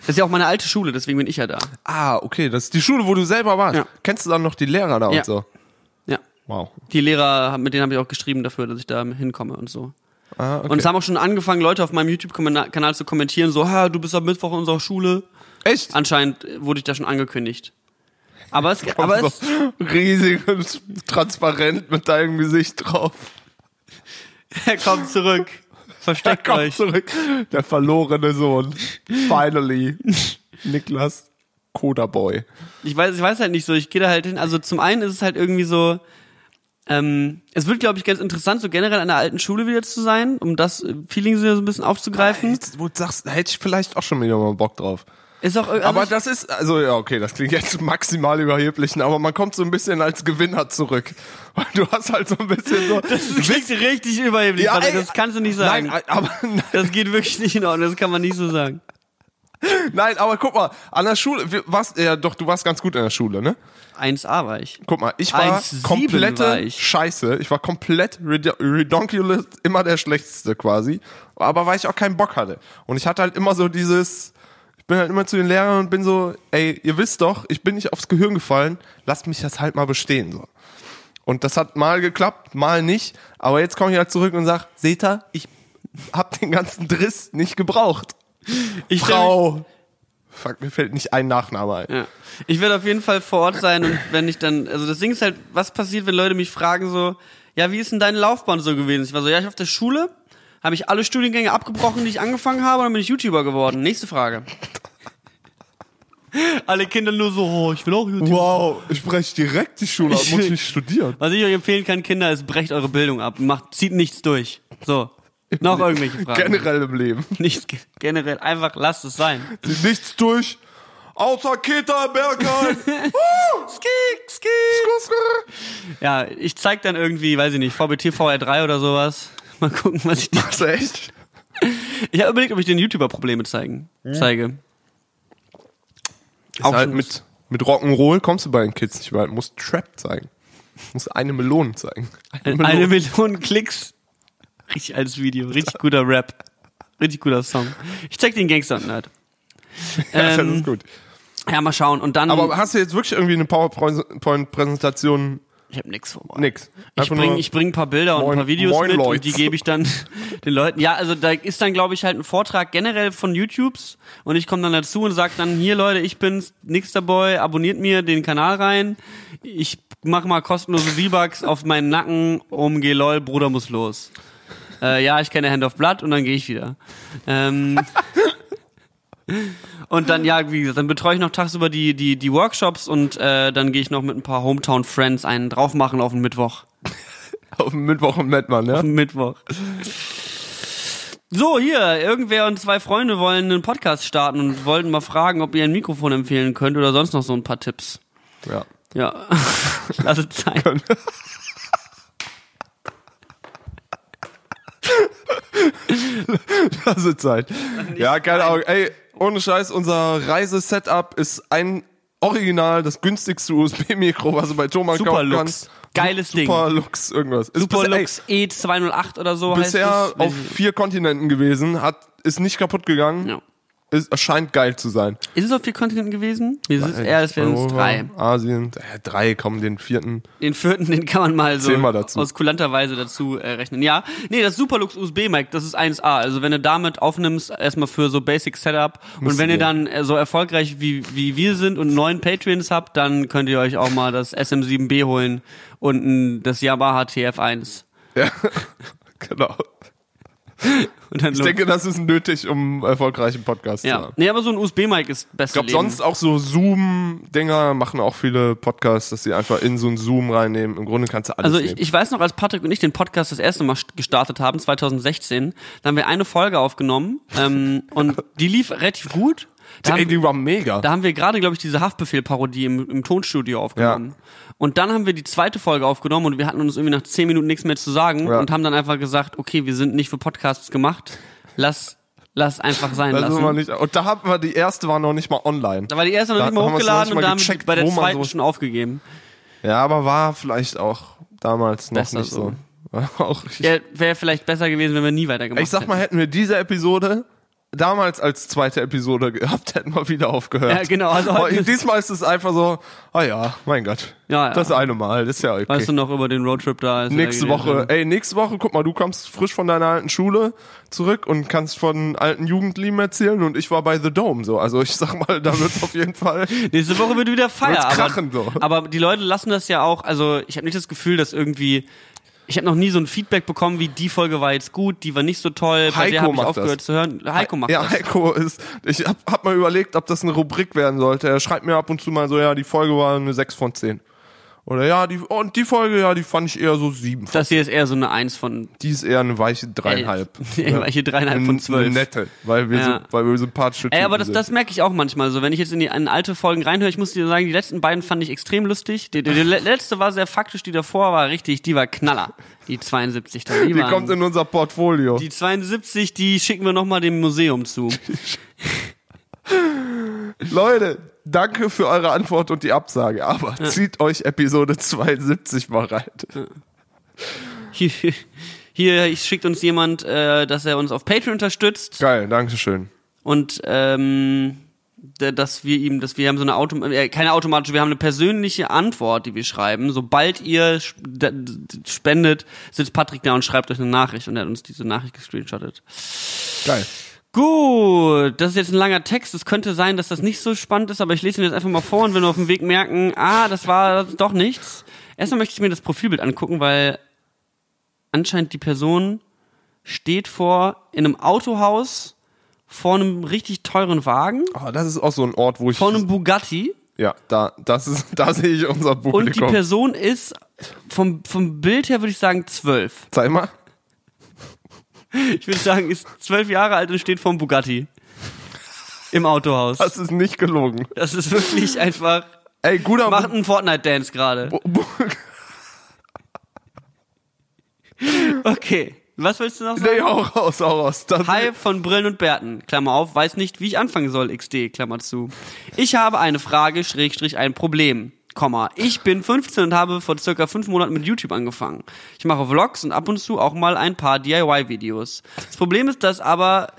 Das ist ja auch meine alte Schule, deswegen bin ich ja da. Ah, okay. Das ist die Schule, wo du selber warst. Ja. Kennst du dann noch die Lehrer da Ja. und so? Ja. Wow. Die Lehrer, mit denen habe ich auch geschrieben dafür, dass ich da hinkomme und so. Ah, okay. Und es haben auch schon angefangen, Leute auf meinem YouTube-Kanal zu kommentieren, so, ha, du bist am Mittwoch in unserer Schule. Echt? Anscheinend wurde ich da schon angekündigt. Aber es, aber so es, riesig und transparent mit deinem Gesicht drauf. er kommt zurück. Versteckt Komm euch. zurück. Der verlorene Sohn. Finally. Niklas Kodaboy. Ich weiß, ich weiß halt nicht so, ich gehe da halt hin. Also zum einen ist es halt irgendwie so, ähm, es wird, glaube ich, ganz interessant, so generell an der alten Schule wieder zu sein, um das äh, Feeling so ein bisschen aufzugreifen. Jetzt, wo du sagst, da hätte ich vielleicht auch schon wieder mal Bock drauf. Ist auch, also Aber das ist, also ja, okay, das klingt jetzt maximal überheblich, aber man kommt so ein bisschen als Gewinner zurück. Weil du hast halt so ein bisschen so. das klingt richtig überheblich, Ja, ey, das kannst du nicht sagen. Nein, aber Das geht wirklich nicht in Ordnung, das kann man nicht so sagen. nein, aber guck mal, an der Schule, warst, ja doch, du warst ganz gut in der Schule, ne? 1A war ich. Guck mal, ich war 1,7 komplette war ich. Scheiße. Ich war komplett red- redonkulous, immer der Schlechteste quasi. Aber weil ich auch keinen Bock hatte. Und ich hatte halt immer so dieses, ich bin halt immer zu den Lehrern und bin so, ey, ihr wisst doch, ich bin nicht aufs Gehirn gefallen, lasst mich das halt mal bestehen. So. Und das hat mal geklappt, mal nicht. Aber jetzt komme ich halt zurück und sag, seht ihr, ich hab den ganzen Driss nicht gebraucht. Ich Frau. Fuck, mir fällt nicht ein Nachname ein. Ja. Ich werde auf jeden Fall vor Ort sein und wenn ich dann, also das Ding ist halt, was passiert, wenn Leute mich fragen so, ja, wie ist denn deine Laufbahn so gewesen? Ich war so, ja, ich auf der Schule, habe ich alle Studiengänge abgebrochen, die ich angefangen habe, und dann bin ich YouTuber geworden. Nächste Frage. Alle Kinder nur so, oh, ich will auch YouTuber. Wow, ich breche direkt die Schule ab, Ich muss will- nicht studieren. Was ich euch empfehlen kann, Kinder, ist brecht eure Bildung ab, macht, zieht nichts durch. So. Noch irgendwelche Fragen. Generell im Leben. Nichts ge- generell, einfach lasst es sein. Sieht nichts durch. Außer Kita Bergheim. Skik, skik. Ja, ich zeig dann irgendwie, weiß ich nicht, VBT VR3 oder sowas. Mal gucken, was ich. Machst du echt? Ich habe überlegt, ob ich den YouTuber Probleme zeigen, zeige. Ist Auch halt mit, mit Rock'n'Roll kommst du bei den Kids nicht weit. Musst Trap zeigen. Musst eine Melone zeigen. Eine Eine Million Klicks. Richtig altes Video, richtig guter Rap. Richtig guter Song. Ich zeig den Gangster Nerd. Ja, das Ähm, ist gut. Ja, mal schauen. Und dann. Aber hast du jetzt wirklich irgendwie eine PowerPoint-Präsentation? Ich hab nix vor. Nix. Ich Einfach bring, nur- ich bring ein paar Bilder und Moin- ein paar Videos mit Leute. und die gebe ich dann den Leuten. Ja, also da ist dann, glaube ich, halt ein Vortrag generell von YouTubes und ich komme dann dazu und sag dann, hier Leute, ich bin's, Nixterboy, abonniert mir den Kanal rein. Ich mach mal kostenlose V-Bucks auf meinen Nacken, um geh lol, Bruder muss los. Äh, ja, ich kenne Hand of Blood und dann gehe ich wieder. Ähm, und dann, ja, wie gesagt, dann betreue ich noch tagsüber die, die, die Workshops und äh, dann gehe ich noch mit ein paar Hometown Friends einen drauf machen auf den Mittwoch. Auf dem Mittwoch im Mettmann, ja? Mittwoch. So, hier, irgendwer und zwei Freunde wollen einen Podcast starten und wollten mal fragen, ob ihr ein Mikrofon empfehlen könnt oder sonst noch so ein paar Tipps. Ja. Ja, lass es sein. Das ist Zeit. Ja, keine Ahnung. Ey, ohne Scheiß, unser Reisesetup ist ein Original, das günstigste USB-Mikro, was du bei Thomann kaufen Superlux. kannst. Geiles Ding. Superlux, irgendwas. Ist bis- Superlux E208 oder so bisher heißt es. auf vier Kontinenten gewesen, hat, ist nicht kaputt gegangen. Ja. Ist, scheint geil zu sein. Ist es auf vier Kontinenten gewesen? Es ist eher, als wären es drei. Asien, äh, drei, kommen den vierten. Den vierten, den kann man mal so aus kulanter Weise dazu äh, rechnen. Ja, nee, das Superlux USB-Mic, das ist 1A. Also wenn du damit aufnimmst, erstmal für so Basic Setup und wenn ihr dann äh, so erfolgreich wie, wie wir sind und neun Patreons habt, dann könnt ihr euch auch mal das SM7B holen und das Yamaha TF1. Ja, genau. Ich denke, das ist nötig, um erfolgreichen Podcast zu ja. haben. Nee, aber so ein USB-Mic ist beste Ich glaube, sonst auch so Zoom-Dinger machen auch viele Podcasts, dass sie einfach in so einen Zoom reinnehmen. Im Grunde kannst du alles Also ich, nehmen. ich weiß noch, als Patrick und ich den Podcast das erste Mal st- gestartet haben, 2016, da haben wir eine Folge aufgenommen ähm, und die lief relativ gut. Da haben, die war mega. da haben wir gerade, glaube ich, diese Haftbefehl-Parodie im, im Tonstudio aufgenommen. Und dann haben wir die zweite Folge aufgenommen und wir hatten uns irgendwie nach zehn Minuten nichts mehr zu sagen Ja. und haben dann einfach gesagt, okay, wir sind nicht für Podcasts gemacht, lass, lass einfach sein lassen. mal nicht, und da hatten wir, die erste war noch nicht mal online. da war die erste noch Da nicht mal haben hochgeladen nicht und mal da haben wir bei der zweiten so- schon aufgegeben. Ja, aber war vielleicht auch damals noch Besser nicht so. so. Auch. Ja, Wäre vielleicht besser gewesen, wenn wir nie weitergemacht ich sag mal, hätten wir diese Episode damals als zweite Episode gehabt, hätten wir wieder aufgehört. Ja, genau, also Aber heute- diesmal ist es einfach so, ah ja, mein Gott. Ja, ja. Das eine Mal, das ist ja okay. Weißt du noch über den Roadtrip da? Nächste Woche, ey, nächste Woche, guck mal, du kommst frisch von deiner alten Schule zurück und kannst von alten Jugendlieben erzählen und ich war bei The Dome, so. Also ich sag mal, da wird's auf jeden Fall. Nächste Woche wird wieder Feier. Wird's Aber, krachen, so. aber die Leute lassen das ja auch, also ich habe nicht das Gefühl, dass irgendwie, ich habe noch nie so ein Feedback bekommen, wie die Folge war jetzt gut, die war nicht so toll, bei der habe ich aufgehört das. zu hören. Heiko macht ja, das. Heiko ist, ich hab, hab mal überlegt, ob das eine Rubrik werden sollte. Er schreibt mir ab und zu mal so, ja, die Folge war eine 6 von 10. Oder ja, die, und die Folge, ja, die fand ich eher so 7. Das hier ist eher so eine Eins von Die ist eher eine weiche dreieinhalb. Elf. Weiche dreieinhalb von Eine- zwölf. Eine nette, weil wir, Ja. so, weil wir sympathische Ey, aber das, sind. das merke ich auch manchmal so. Wenn ich jetzt in die in alte Folgen reinhöre, ich muss dir sagen, die letzten beiden fand ich extrem lustig. Die, die, die letzte war sehr faktisch, die davor war richtig, die war Knaller. Die 72 da. Die, Die waren, kommt in unser Portfolio. die 72, die schicken wir nochmal dem Museum zu. Leute, danke für eure Antwort und die Absage, aber zieht euch Episode 72 mal rein. Hier, hier schickt uns jemand, äh, dass er uns auf Patreon unterstützt Geil, danke schön. und ähm, dass wir ihm, dass wir haben so eine Auto, äh, keine automatische, wir haben eine persönliche Antwort, die wir schreiben. Sobald ihr spendet, sitzt Patrick da und schreibt euch eine Nachricht und er hat uns diese Nachricht gescreenshottet. Geil. Gut, das ist jetzt ein langer Text. Es könnte sein, dass das nicht so spannend ist, aber ich lese ihn jetzt einfach mal vor und wenn wir auf dem Weg merken, ah, das war doch nichts. Erstmal möchte ich mir das Profilbild angucken, weil anscheinend die Person steht vor in einem Autohaus vor einem richtig teuren Wagen, Oh, das ist auch so ein Ort, wo ich. vor einem Bugatti ja, da, das ist, da sehe ich unser und die Publikum. Person ist vom, vom Bild her würde ich sagen zwölf. Zeig mal. Ich würde sagen, ist zwölf Jahre alt und steht vor einem Bugatti. Im Autohaus. Das ist nicht gelogen. Das ist wirklich einfach Ey, guter Macht einen Fortnite-Dance gerade. Okay. Was willst du noch sagen? Nee, auch raus, auch raus. Das Hi von Brillen und Bärten, Klammer auf, weiß nicht, wie ich anfangen soll, XD, Klammer zu. Ich habe eine Frage, Schrägstrich, ein Problem. Ich bin 15 und habe vor circa fünf Monaten mit YouTube angefangen. Ich mache Vlogs und ab und zu auch mal ein paar DIY-Videos. Das Problem ist, dass aber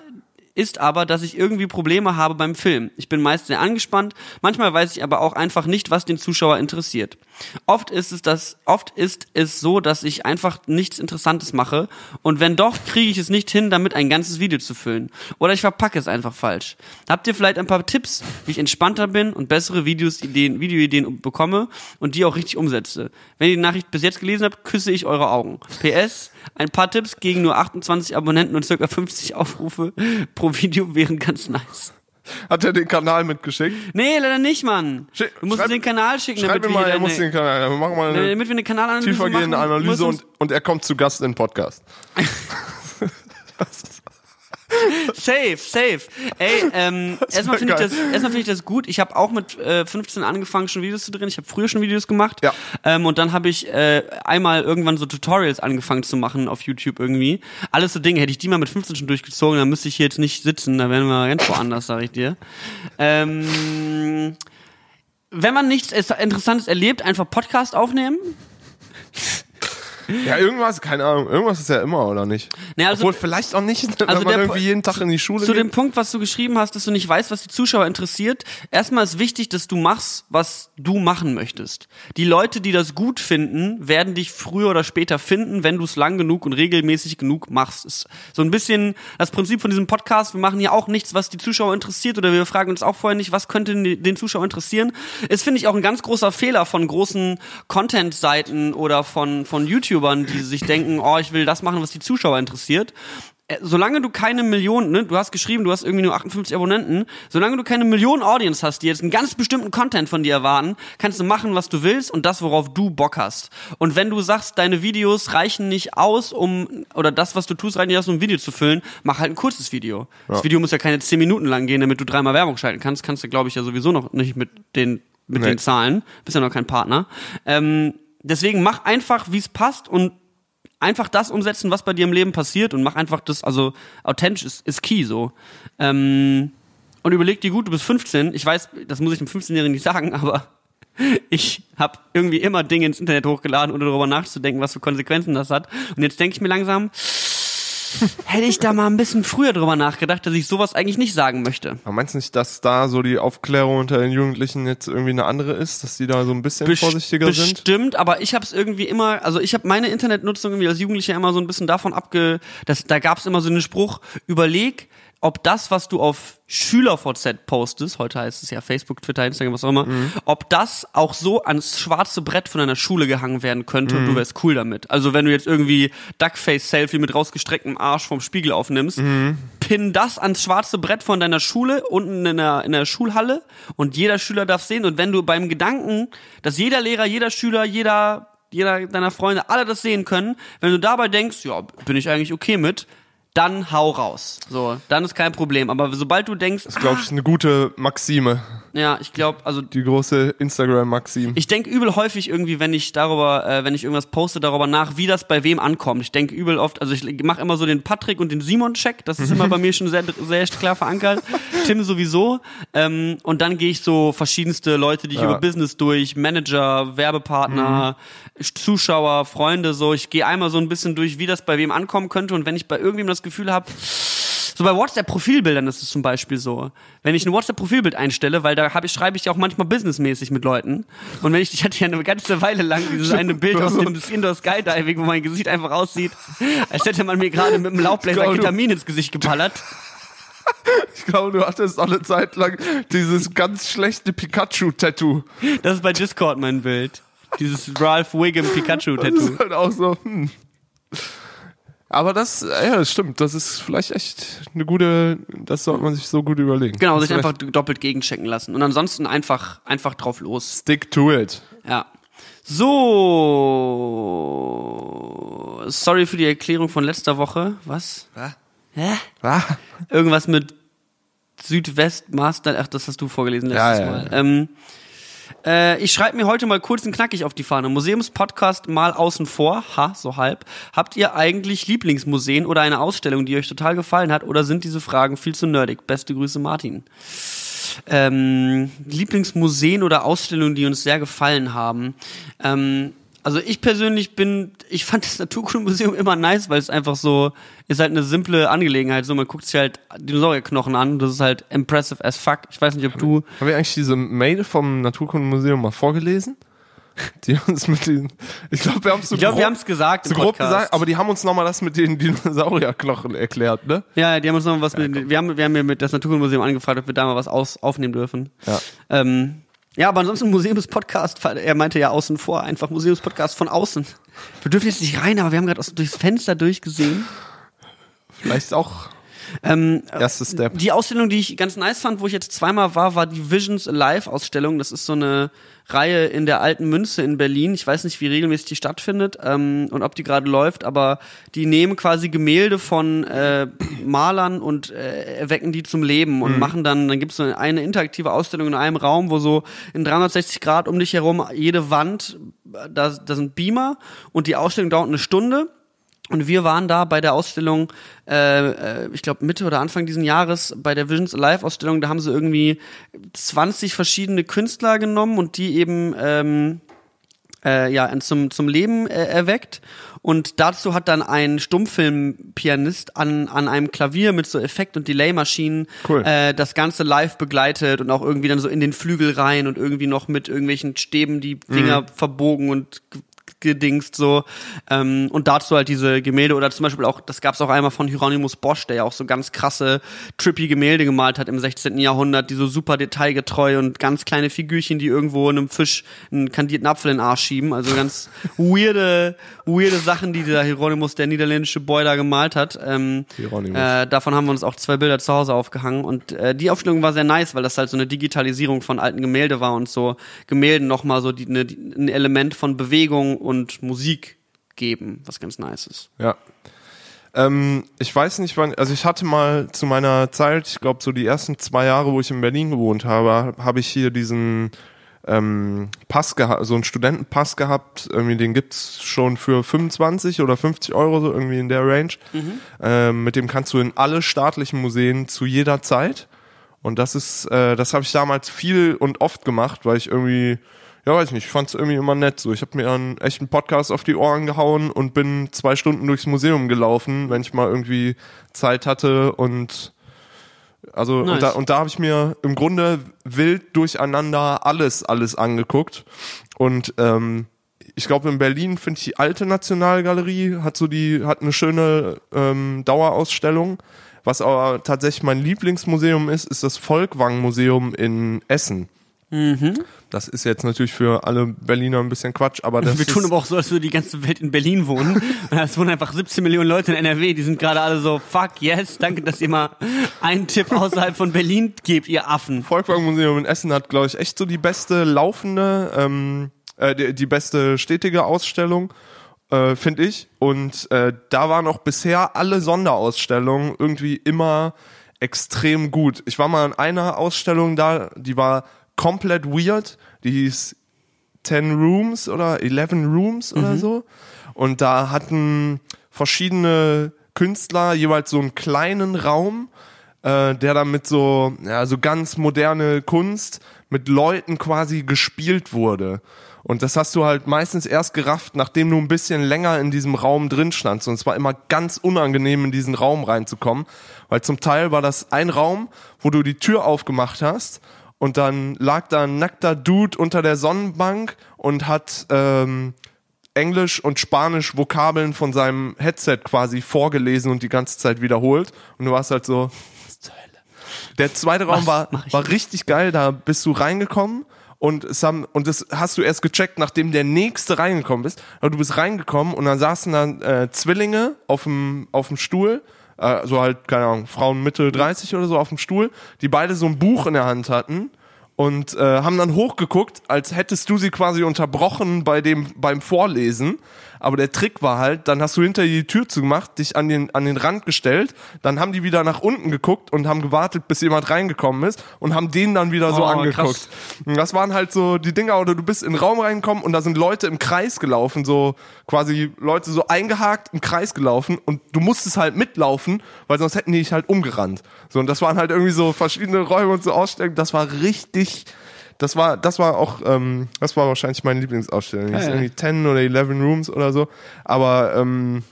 ist aber, dass ich irgendwie Probleme habe beim Film. Ich bin meist sehr angespannt, manchmal weiß ich aber auch einfach nicht, was den Zuschauer interessiert. Oft ist es das, oft ist es so, dass ich einfach nichts Interessantes mache und wenn doch, kriege ich es nicht hin, damit ein ganzes Video zu füllen. Oder ich verpacke es einfach falsch. Habt ihr vielleicht ein paar Tipps, wie ich entspannter bin und bessere Videos, Ideen, Videoideen bekomme und die auch richtig umsetze? Wenn ihr die Nachricht bis jetzt gelesen habt, küsse ich eure Augen. PS, ein paar Tipps gegen nur 28 Abonnenten und circa 50 Aufrufe pro Video wären ganz nice. Hat er den Kanal mitgeschickt? Nee, leider nicht, Mann. Schick- du musst schreib- den Kanal schicken, Schreib damit mir mal, er muss den Kanal, wir machen mal eine damit wir eine Kanalanalyse tiefergehende machen. Analyse und, und er kommt zu Gast in den Podcast. Safe, safe. Ey, ähm, erstmal finde ich das, erstmal finde ich das gut. Ich habe auch mit äh, 15 angefangen, schon Videos zu drehen. Ich habe früher schon Videos gemacht. Ja. Ähm, und dann habe ich äh, einmal irgendwann so Tutorials angefangen zu machen auf YouTube irgendwie. Alles so Dinge. Hätte ich die mal mit 15 schon durchgezogen, dann müsste ich hier jetzt nicht sitzen. Da wären wir ganz woanders, sag ich dir. Ähm, wenn man nichts Interessantes erlebt, einfach Podcast aufnehmen. Ja, irgendwas, keine Ahnung, irgendwas ist ja immer, oder nicht? Nee, also- Obwohl vielleicht auch nicht, wenn Also man irgendwie jeden Tag in die Schule Zu geht. dem Punkt, was du geschrieben hast, dass du nicht weißt, was die Zuschauer interessiert. Erstmal ist wichtig, dass du machst, was du machen möchtest. Die Leute, die das gut finden, werden dich früher oder später finden, wenn du es lang genug und regelmäßig genug machst. Ist so ein bisschen das Prinzip von diesem Podcast. Wir machen ja auch nichts, was die Zuschauer interessiert oder wir fragen uns auch vorher nicht, was könnte den Zuschauer interessieren. Ist, finde ich, auch ein ganz großer Fehler von großen Content-Seiten oder von, von YouTubern, die sich denken, oh, ich will das machen, was die Zuschauer interessiert äh, solange du keine Millionen, ne, du hast geschrieben, du hast irgendwie nur 58 Abonnenten, solange du keine Millionen Audience hast, die jetzt einen ganz bestimmten Content von dir erwarten, kannst du machen, was du willst und das, worauf du Bock hast. Und wenn du sagst, deine Videos reichen nicht aus, um, oder das, was du tust, reicht nicht aus, um ein Video zu füllen, mach halt ein kurzes Video. Das Video muss ja keine 10 Minuten lang gehen, damit du dreimal Werbung schalten kannst, kannst du, glaube ich, ja sowieso noch nicht mit den, mit Nee. den Zahlen, bist ja noch kein Partner. Ähm, deswegen mach einfach, wie es passt und einfach das umsetzen, was bei dir im Leben passiert und mach einfach das, also authentisch ist, ist key so. Ähm, und überleg dir gut, du bist 15, ich weiß, das muss ich dem 15-Jährigen nicht sagen, aber ich habe irgendwie immer Dinge ins Internet hochgeladen, ohne darüber nachzudenken, was für Konsequenzen das hat. Und jetzt denke ich mir langsam, hätte ich da mal ein bisschen früher drüber nachgedacht, dass ich sowas eigentlich nicht sagen möchte. Aber meinst du nicht, dass da so die Aufklärung unter den Jugendlichen jetzt irgendwie eine andere ist, dass die da so ein bisschen Best- vorsichtiger sind? Bestimmt, aber ich habe es irgendwie immer, also ich habe meine Internetnutzung irgendwie als Jugendlicher immer so ein bisschen davon abge, dass da gab es immer so einen Spruch: Überleg, ob das, was du auf SchülerVZ postest, heute heißt es ja Facebook, Twitter, Instagram, was auch immer, Mhm. ob das auch so ans schwarze Brett von deiner Schule gehangen werden könnte Mhm. und du wärst cool damit. Also wenn du jetzt irgendwie Duckface-Selfie mit rausgestrecktem Arsch vom Spiegel aufnimmst, Mhm. pin das ans schwarze Brett von deiner Schule unten in der, in der Schulhalle und jeder Schüler darf sehen. Und wenn du beim Gedanken, dass jeder Lehrer, jeder Schüler, jeder, jeder deiner Freunde, alle das sehen können, wenn du dabei denkst, ja, bin ich eigentlich okay mit, dann hau raus. So, dann ist kein Problem. Aber sobald du denkst, Das ist, glaube ich, eine gute Maxime. ja, ich glaube, also Die große Instagram-Maxime. ich denke übel häufig irgendwie, wenn ich darüber, äh, wenn ich irgendwas poste, darüber nach, wie das bei wem ankommt. Ich denke übel oft, also ich mache immer so den Patrick und den Simon-Check, das ist immer bei mir schon sehr, sehr klar verankert. Tim sowieso. Ähm, und dann gehe ich so verschiedenste Leute, die ich Ja. über Business durch, Manager, Werbepartner, Zuschauer, Freunde, so. Ich gehe einmal so ein bisschen durch, wie das bei wem ankommen könnte. Und wenn ich bei irgendwem das Gefühl habe, so bei WhatsApp-Profilbildern ist es zum Beispiel so. Wenn ich ein WhatsApp-Profilbild einstelle, weil da hab ich, schreibe ich ja auch manchmal businessmäßig mit Leuten. Und wenn ich, ich hatte ja eine ganze Weile lang dieses eine Bild aus dem Indoor Skydiving, wo mein Gesicht einfach aussieht, als hätte man mir gerade mit einem Laubbläser Ketamin ins Gesicht geballert. Ich glaube, du hattest auch eine Zeit lang dieses ganz schlechte Pikachu-Tattoo. Das ist bei Discord mein Bild. Dieses Ralph Wiggum Das Pikachu-Tattoo. ist halt auch so, hm. Aber das, ja, das stimmt. Das ist vielleicht echt eine gute, das sollte man sich so gut überlegen. Genau, sich einfach doppelt gegenchecken lassen. Und ansonsten einfach, einfach drauf los. Stick to it. Ja. So. Sorry für die Erklärung von letzter Woche. Was? Hä? Ah, Irgendwas mit Südwestmaster. Ach, das hast du vorgelesen letztes Ja, ja, Mal. Ähm, äh, ich schreibe mir heute mal kurz und knackig auf die Fahne. Museumspodcast mal außen vor. Ha, so halb. Habt ihr eigentlich Lieblingsmuseen oder eine Ausstellung, die euch total gefallen hat? Oder sind diese Fragen viel zu nerdig? Beste Grüße, Martin. Ähm, Lieblingsmuseen oder Ausstellungen, die uns sehr gefallen haben. Ähm, also ich persönlich bin, ich fand das Naturkundemuseum immer nice, weil es einfach so, ist halt eine simple Angelegenheit. So, man guckt sich halt Dinosaurierknochen an, das ist halt impressive as fuck. Ich weiß nicht, ob du, haben wir eigentlich diese Mail vom Naturkundemuseum mal vorgelesen? Die uns mit den, ich glaube, wir haben es so Ich glaube, grob, wir haben es gesagt. so grob gesagt, aber die haben uns nochmal das mit den Dinosaurierknochen erklärt, ne? Ja, die haben uns noch was mit, wir haben, wir haben ja mit das Naturkundemuseum angefragt, ob wir da mal was aus, aufnehmen dürfen. Ja. Ähm, ja, aber ansonsten Museumspodcast, er meinte ja außen vor, einfach Museumspodcast von außen. Wir dürfen jetzt nicht rein, aber wir haben gerade durchs Fenster durchgesehen. Vielleicht auch Ähm, erster Step. die Ausstellung, die ich ganz nice fand, wo ich jetzt zweimal war, war die Visions Alive Ausstellung. Das ist so eine Reihe in der Alten Münze in Berlin. Ich weiß nicht, wie regelmäßig die stattfindet ähm, und ob die gerade läuft, aber die nehmen quasi Gemälde von äh, Malern und äh, erwecken die zum Leben und machen dann, dann gibt es so eine interaktive Ausstellung in einem Raum, wo so in 360 Grad um dich herum jede Wand, da, da sind Beamer und die Ausstellung dauert eine Stunde. Und wir waren da bei der Ausstellung, äh, äh, ich glaube Mitte oder Anfang diesen Jahres, bei der Visions Alive Ausstellung, da haben sie irgendwie 20 verschiedene Künstler genommen und die eben ähm, äh, ja, zum, zum Leben äh, erweckt. Und dazu hat dann ein Stummfilmpianist an, an einem Klavier mit so Effekt- und Delay-Maschinen Cool. äh, das Ganze live begleitet und auch irgendwie dann so in den Flügel rein und irgendwie noch mit irgendwelchen Stäben die Finger verbogen und gedingst so ähm, und dazu halt diese Gemälde oder zum Beispiel auch, das gab es auch einmal von Hieronymus Bosch, der ja auch so ganz krasse trippy Gemälde gemalt hat im 16. Jahrhundert, die so super detailgetreu und ganz kleine Figürchen, die irgendwo einem Fisch einen kandierten Apfel in den Arsch schieben, also ganz weirde, weirde Sachen, die dieser Hieronymus, der niederländische Boy da gemalt hat. Ähm, Hieronymus. äh, davon haben wir uns auch zwei Bilder zu Hause aufgehangen und äh, die Aufstellung war sehr nice, weil das halt so eine Digitalisierung von alten Gemälde war und so Gemälden nochmal so die, ne, die, ein Element von Bewegung und Musik geben, was ganz nice ist. Ja. Ähm, ich weiß nicht wann, also ich hatte mal zu meiner Zeit, ich glaube so die ersten zwei Jahre, wo ich in Berlin gewohnt habe, habe ich hier diesen ähm, Pass gehabt, so einen Studentenpass gehabt, irgendwie den gibt's schon für 25 oder 50 Euro, so irgendwie in der Range. Ähm, mit dem kannst du in alle staatlichen Museen zu jeder Zeit. Und das ist, äh, das habe ich damals viel und oft gemacht, weil ich irgendwie, ja weiß nicht, ich fand es irgendwie immer nett. So, ich habe mir einen echten Podcast auf die Ohren gehauen und bin zwei Stunden durchs Museum gelaufen, wenn ich mal irgendwie Zeit hatte und also Nice. und da, und da habe ich mir im Grunde wild durcheinander alles, alles angeguckt. Und ähm, ich glaube, in Berlin finde ich die alte Nationalgalerie hat so die, hat eine schöne ähm, Dauerausstellung. Was aber tatsächlich mein Lieblingsmuseum ist, ist das Volkwang-Museum in Essen. Das ist jetzt natürlich für alle Berliner ein bisschen Quatsch, aber das wir tun aber auch so, als würde die ganze Welt in Berlin wohnen. Es wohnen einfach 17 Millionen Leute in NRW. Die sind gerade alle so, fuck yes, danke, dass ihr mal einen Tipp außerhalb von Berlin gebt, ihr Affen. Volkwang-Museum in Essen hat, glaube ich, echt so die beste laufende, ähm, äh, die, die beste stetige Ausstellung, äh, finde ich. Und äh, da waren auch bisher alle Sonderausstellungen irgendwie immer extrem gut. Ich war mal in einer Ausstellung da, die war komplett weird. Die hieß 10 Rooms oder 11 Rooms oder so. Und da hatten verschiedene Künstler jeweils so einen kleinen Raum, äh, der dann mit so, ja, so ganz moderne Kunst mit Leuten quasi gespielt wurde. Und das hast du halt meistens erst gerafft, nachdem du ein bisschen länger in diesem Raum drin standst. Und es war immer ganz unangenehm, in diesen Raum reinzukommen, weil zum Teil war das ein Raum, wo du die Tür aufgemacht hast und dann lag da ein nackter Dude unter der Sonnenbank und hat ähm, Englisch und Spanisch Vokabeln von seinem Headset quasi vorgelesen und die ganze Zeit wiederholt. Und du warst halt so? Der zweite Raum war, war richtig geil, da bist du reingekommen und es haben, und das hast du erst gecheckt, nachdem der nächste reingekommen ist. Aber du bist reingekommen und dann saßen dann äh, Zwillinge auf dem, auf dem Stuhl, äh, so halt, keine Ahnung, Frauen Mitte 30 oder so auf dem Stuhl, die beide so ein Buch in der Hand hatten und äh, haben dann hochgeguckt, als hättest du sie quasi unterbrochen bei dem beim Vorlesen. Aber der Trick war halt, dann hast du hinter die Tür zugemacht, dich an den an den Rand gestellt, dann haben die wieder nach unten geguckt und haben gewartet, bis jemand reingekommen ist und haben den dann wieder so Oh, angeguckt. krass. Und das waren halt so die Dinger, oder du bist in den Raum reingekommen und da sind Leute im Kreis gelaufen, so quasi Leute so eingehakt im Kreis gelaufen und du musstest halt mitlaufen, weil sonst hätten die dich halt umgerannt. So und das waren halt irgendwie so verschiedene Räume und so Ausstellungen. Das war richtig. Das war, das war auch, ähm, das war wahrscheinlich meine Lieblingsausstellung. Ja, ja. irgendwie 10 oder 11 Rooms oder so. Aber ähm,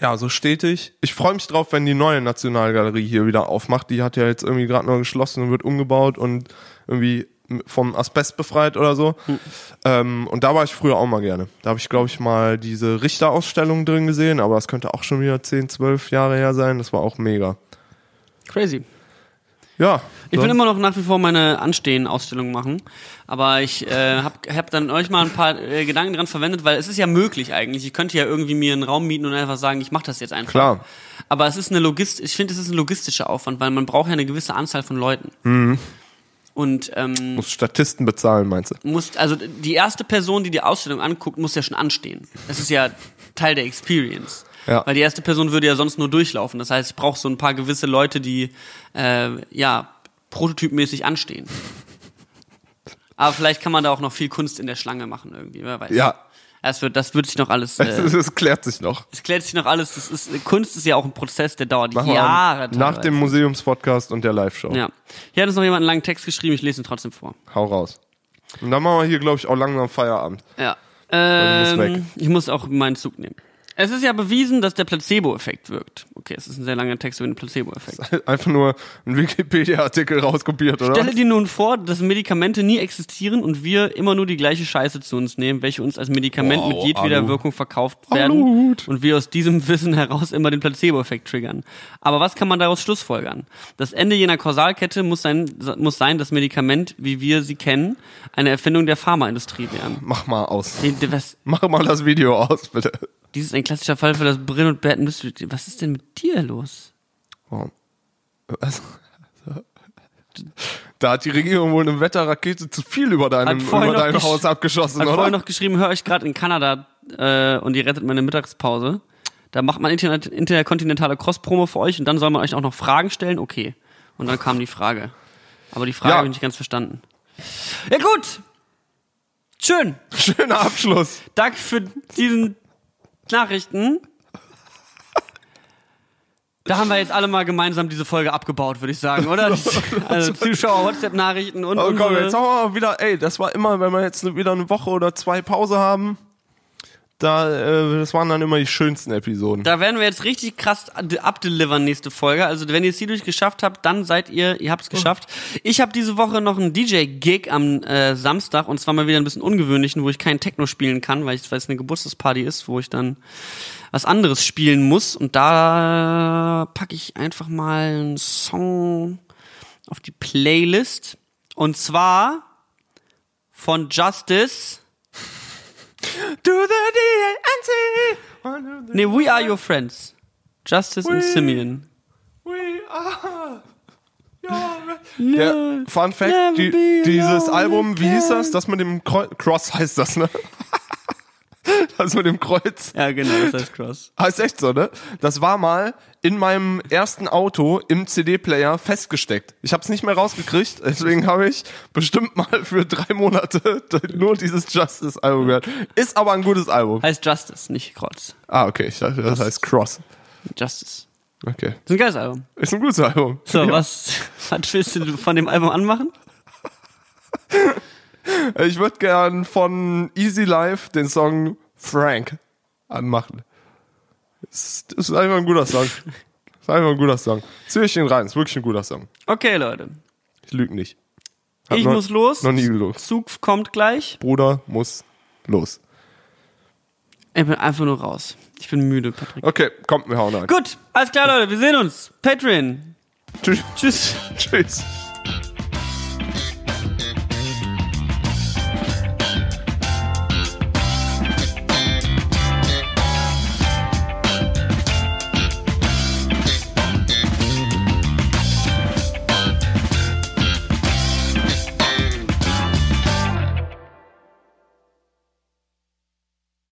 ja, so stetig. Ich freue mich drauf, wenn die neue Nationalgalerie hier wieder aufmacht. Die hat ja jetzt irgendwie gerade noch geschlossen und wird umgebaut und irgendwie vom Asbest befreit oder so. Hm. Ähm, und da war ich früher auch mal gerne. Da habe ich, glaube ich, mal diese Richterausstellung drin gesehen, aber das könnte auch schon wieder 10, 12 Jahre her sein. Das war auch mega. Crazy. Ja. Ich will immer noch nach wie vor meine Anstehen-Ausstellung machen, aber ich äh, habe hab dann euch mal ein paar äh, Gedanken dran verwendet, weil es ist ja möglich eigentlich. Ich könnte ja irgendwie mir einen Raum mieten und einfach sagen, ich mache das jetzt einfach. Klar. Aber es ist eine Logist ich finde, es ist ein logistischer Aufwand, weil man braucht ja eine gewisse Anzahl von Leuten. Mhm. Und ähm, Muss Statisten bezahlen, meinst du? muss, also die erste Person, die die Ausstellung anguckt, muss ja schon anstehen. Das ist ja Teil der Experience. Ja. Weil die erste Person würde ja sonst nur durchlaufen. Das heißt, ich brauche so ein paar gewisse Leute, die äh, ja prototypmäßig anstehen. Aber vielleicht kann man da auch noch viel Kunst in der Schlange machen irgendwie, wer weiß. Ja. Das wird, das wird sich noch alles. Es, Äh, es klärt sich noch. es klärt sich noch alles. Das ist, Kunst ist ja auch ein Prozess, der dauert Machen Jahre. nach teilweise. dem Museumspodcast und der Live-Show. Ja. Hier hat uns noch jemand einen langen Text geschrieben. Ich lese ihn trotzdem vor. Hau raus. Und dann machen wir hier, glaube ich, auch langsam Feierabend. Ja. Ähm, ich muss auch meinen Zug nehmen. Es ist ja bewiesen, dass der Placebo-Effekt wirkt. Okay, es ist ein sehr langer Text über den Placebo-Effekt. Einfach nur ein Wikipedia-Artikel rauskopiert, oder? Stelle dir nun vor, dass Medikamente nie existieren und wir immer nur die gleiche Scheiße zu uns nehmen, welche uns als Medikament Wow, mit jedweder Alu. Wirkung verkauft werden Aluhut. und wir aus diesem Wissen heraus immer den Placebo-Effekt triggern. Aber was kann man daraus schlussfolgern? Das Ende jener Kausalkette muss sein, muss sein, das Medikament, wie wir sie kennen, eine Erfindung der Pharmaindustrie wären. Mach mal aus. Was, Mach mal das Video aus, bitte. Dies ist ein klassischer Fall für das Brillen und Mystery. Was ist denn mit dir los? Oh. Was? Da hat die Regierung wohl eine Wetterrakete zu viel über deinem, über noch dein gesch- Haus abgeschossen, Hat oder? vorhin noch geschrieben, höre ich gerade in Kanada äh, und ihr rettet meine Mittagspause. Da macht man interna- interkontinentale Cross-Promo für euch und dann soll man euch auch noch Fragen stellen. Okay. Und dann kam die Frage. Aber die Frage Ja. habe ich nicht ganz verstanden. Ja gut. Schön. Schöner Abschluss. Danke für diesen Nachrichten. Da haben wir jetzt alle mal gemeinsam diese Folge abgebaut, würde ich sagen, oder? Also Zuschauer, WhatsApp-Nachrichten und Oh, komm, unsere- jetzt haben wir mal wieder, ey, das war immer, wenn wir jetzt wieder eine Woche oder zwei Pause haben, da, äh, das waren dann immer die schönsten Episoden. Da werden wir jetzt richtig krass abdelivern nächste Folge. Also wenn ihr es hierdurch geschafft habt, dann seid ihr, ihr habt es geschafft. Ich habe diese Woche noch einen DJ-Gig am äh, Samstag und zwar mal wieder ein bisschen ungewöhnlichen, wo ich kein Techno spielen kann, weil, ich, weil es eine Geburtstagsparty ist, wo ich dann was anderes spielen muss. Und da packe ich einfach mal einen Song auf die Playlist. Und zwar von Justice. Do the DNC. Nee, We Are Your Friends. Justice We- Simeon. We are your Der Fun Fact, die, dieses Album, wie hieß das? Das mit dem Cross heißt das, ne? Das mit dem Kreuz. Ja, genau, das heißt Cross. Heißt echt so, ne? Das war mal in meinem ersten Auto im CD-Player festgesteckt. Ich habe es nicht mehr rausgekriegt, deswegen habe ich bestimmt mal für drei Monate nur dieses Justice-Album gehört. Ist aber ein gutes Album. Heißt Justice, nicht Kreuz. Ah, okay, ich dachte, das heißt Cross. Justice. Okay. Das ist ein geiles Album. Ist ein gutes Album. So, Ja. was, was willst du von dem Album anmachen? Ich würde gern von Easy Life den Song Frank anmachen. Das ist, einfach ein guter Song. Das ist einfach ein guter Song. Zieh ich den rein, das ist wirklich ein guter Song. Okay, Leute. Ich lüge nicht. Hab Ich noch- muss los. Noch nie gelogen. Zug kommt gleich. Bruder muss los. Ich bin einfach nur raus. Ich bin müde, Patrick. Okay, kommt, wir hauen rein. Gut, alles klar, Leute. Wir sehen uns. Patreon. Tschüss. Tschüss. Tschüss.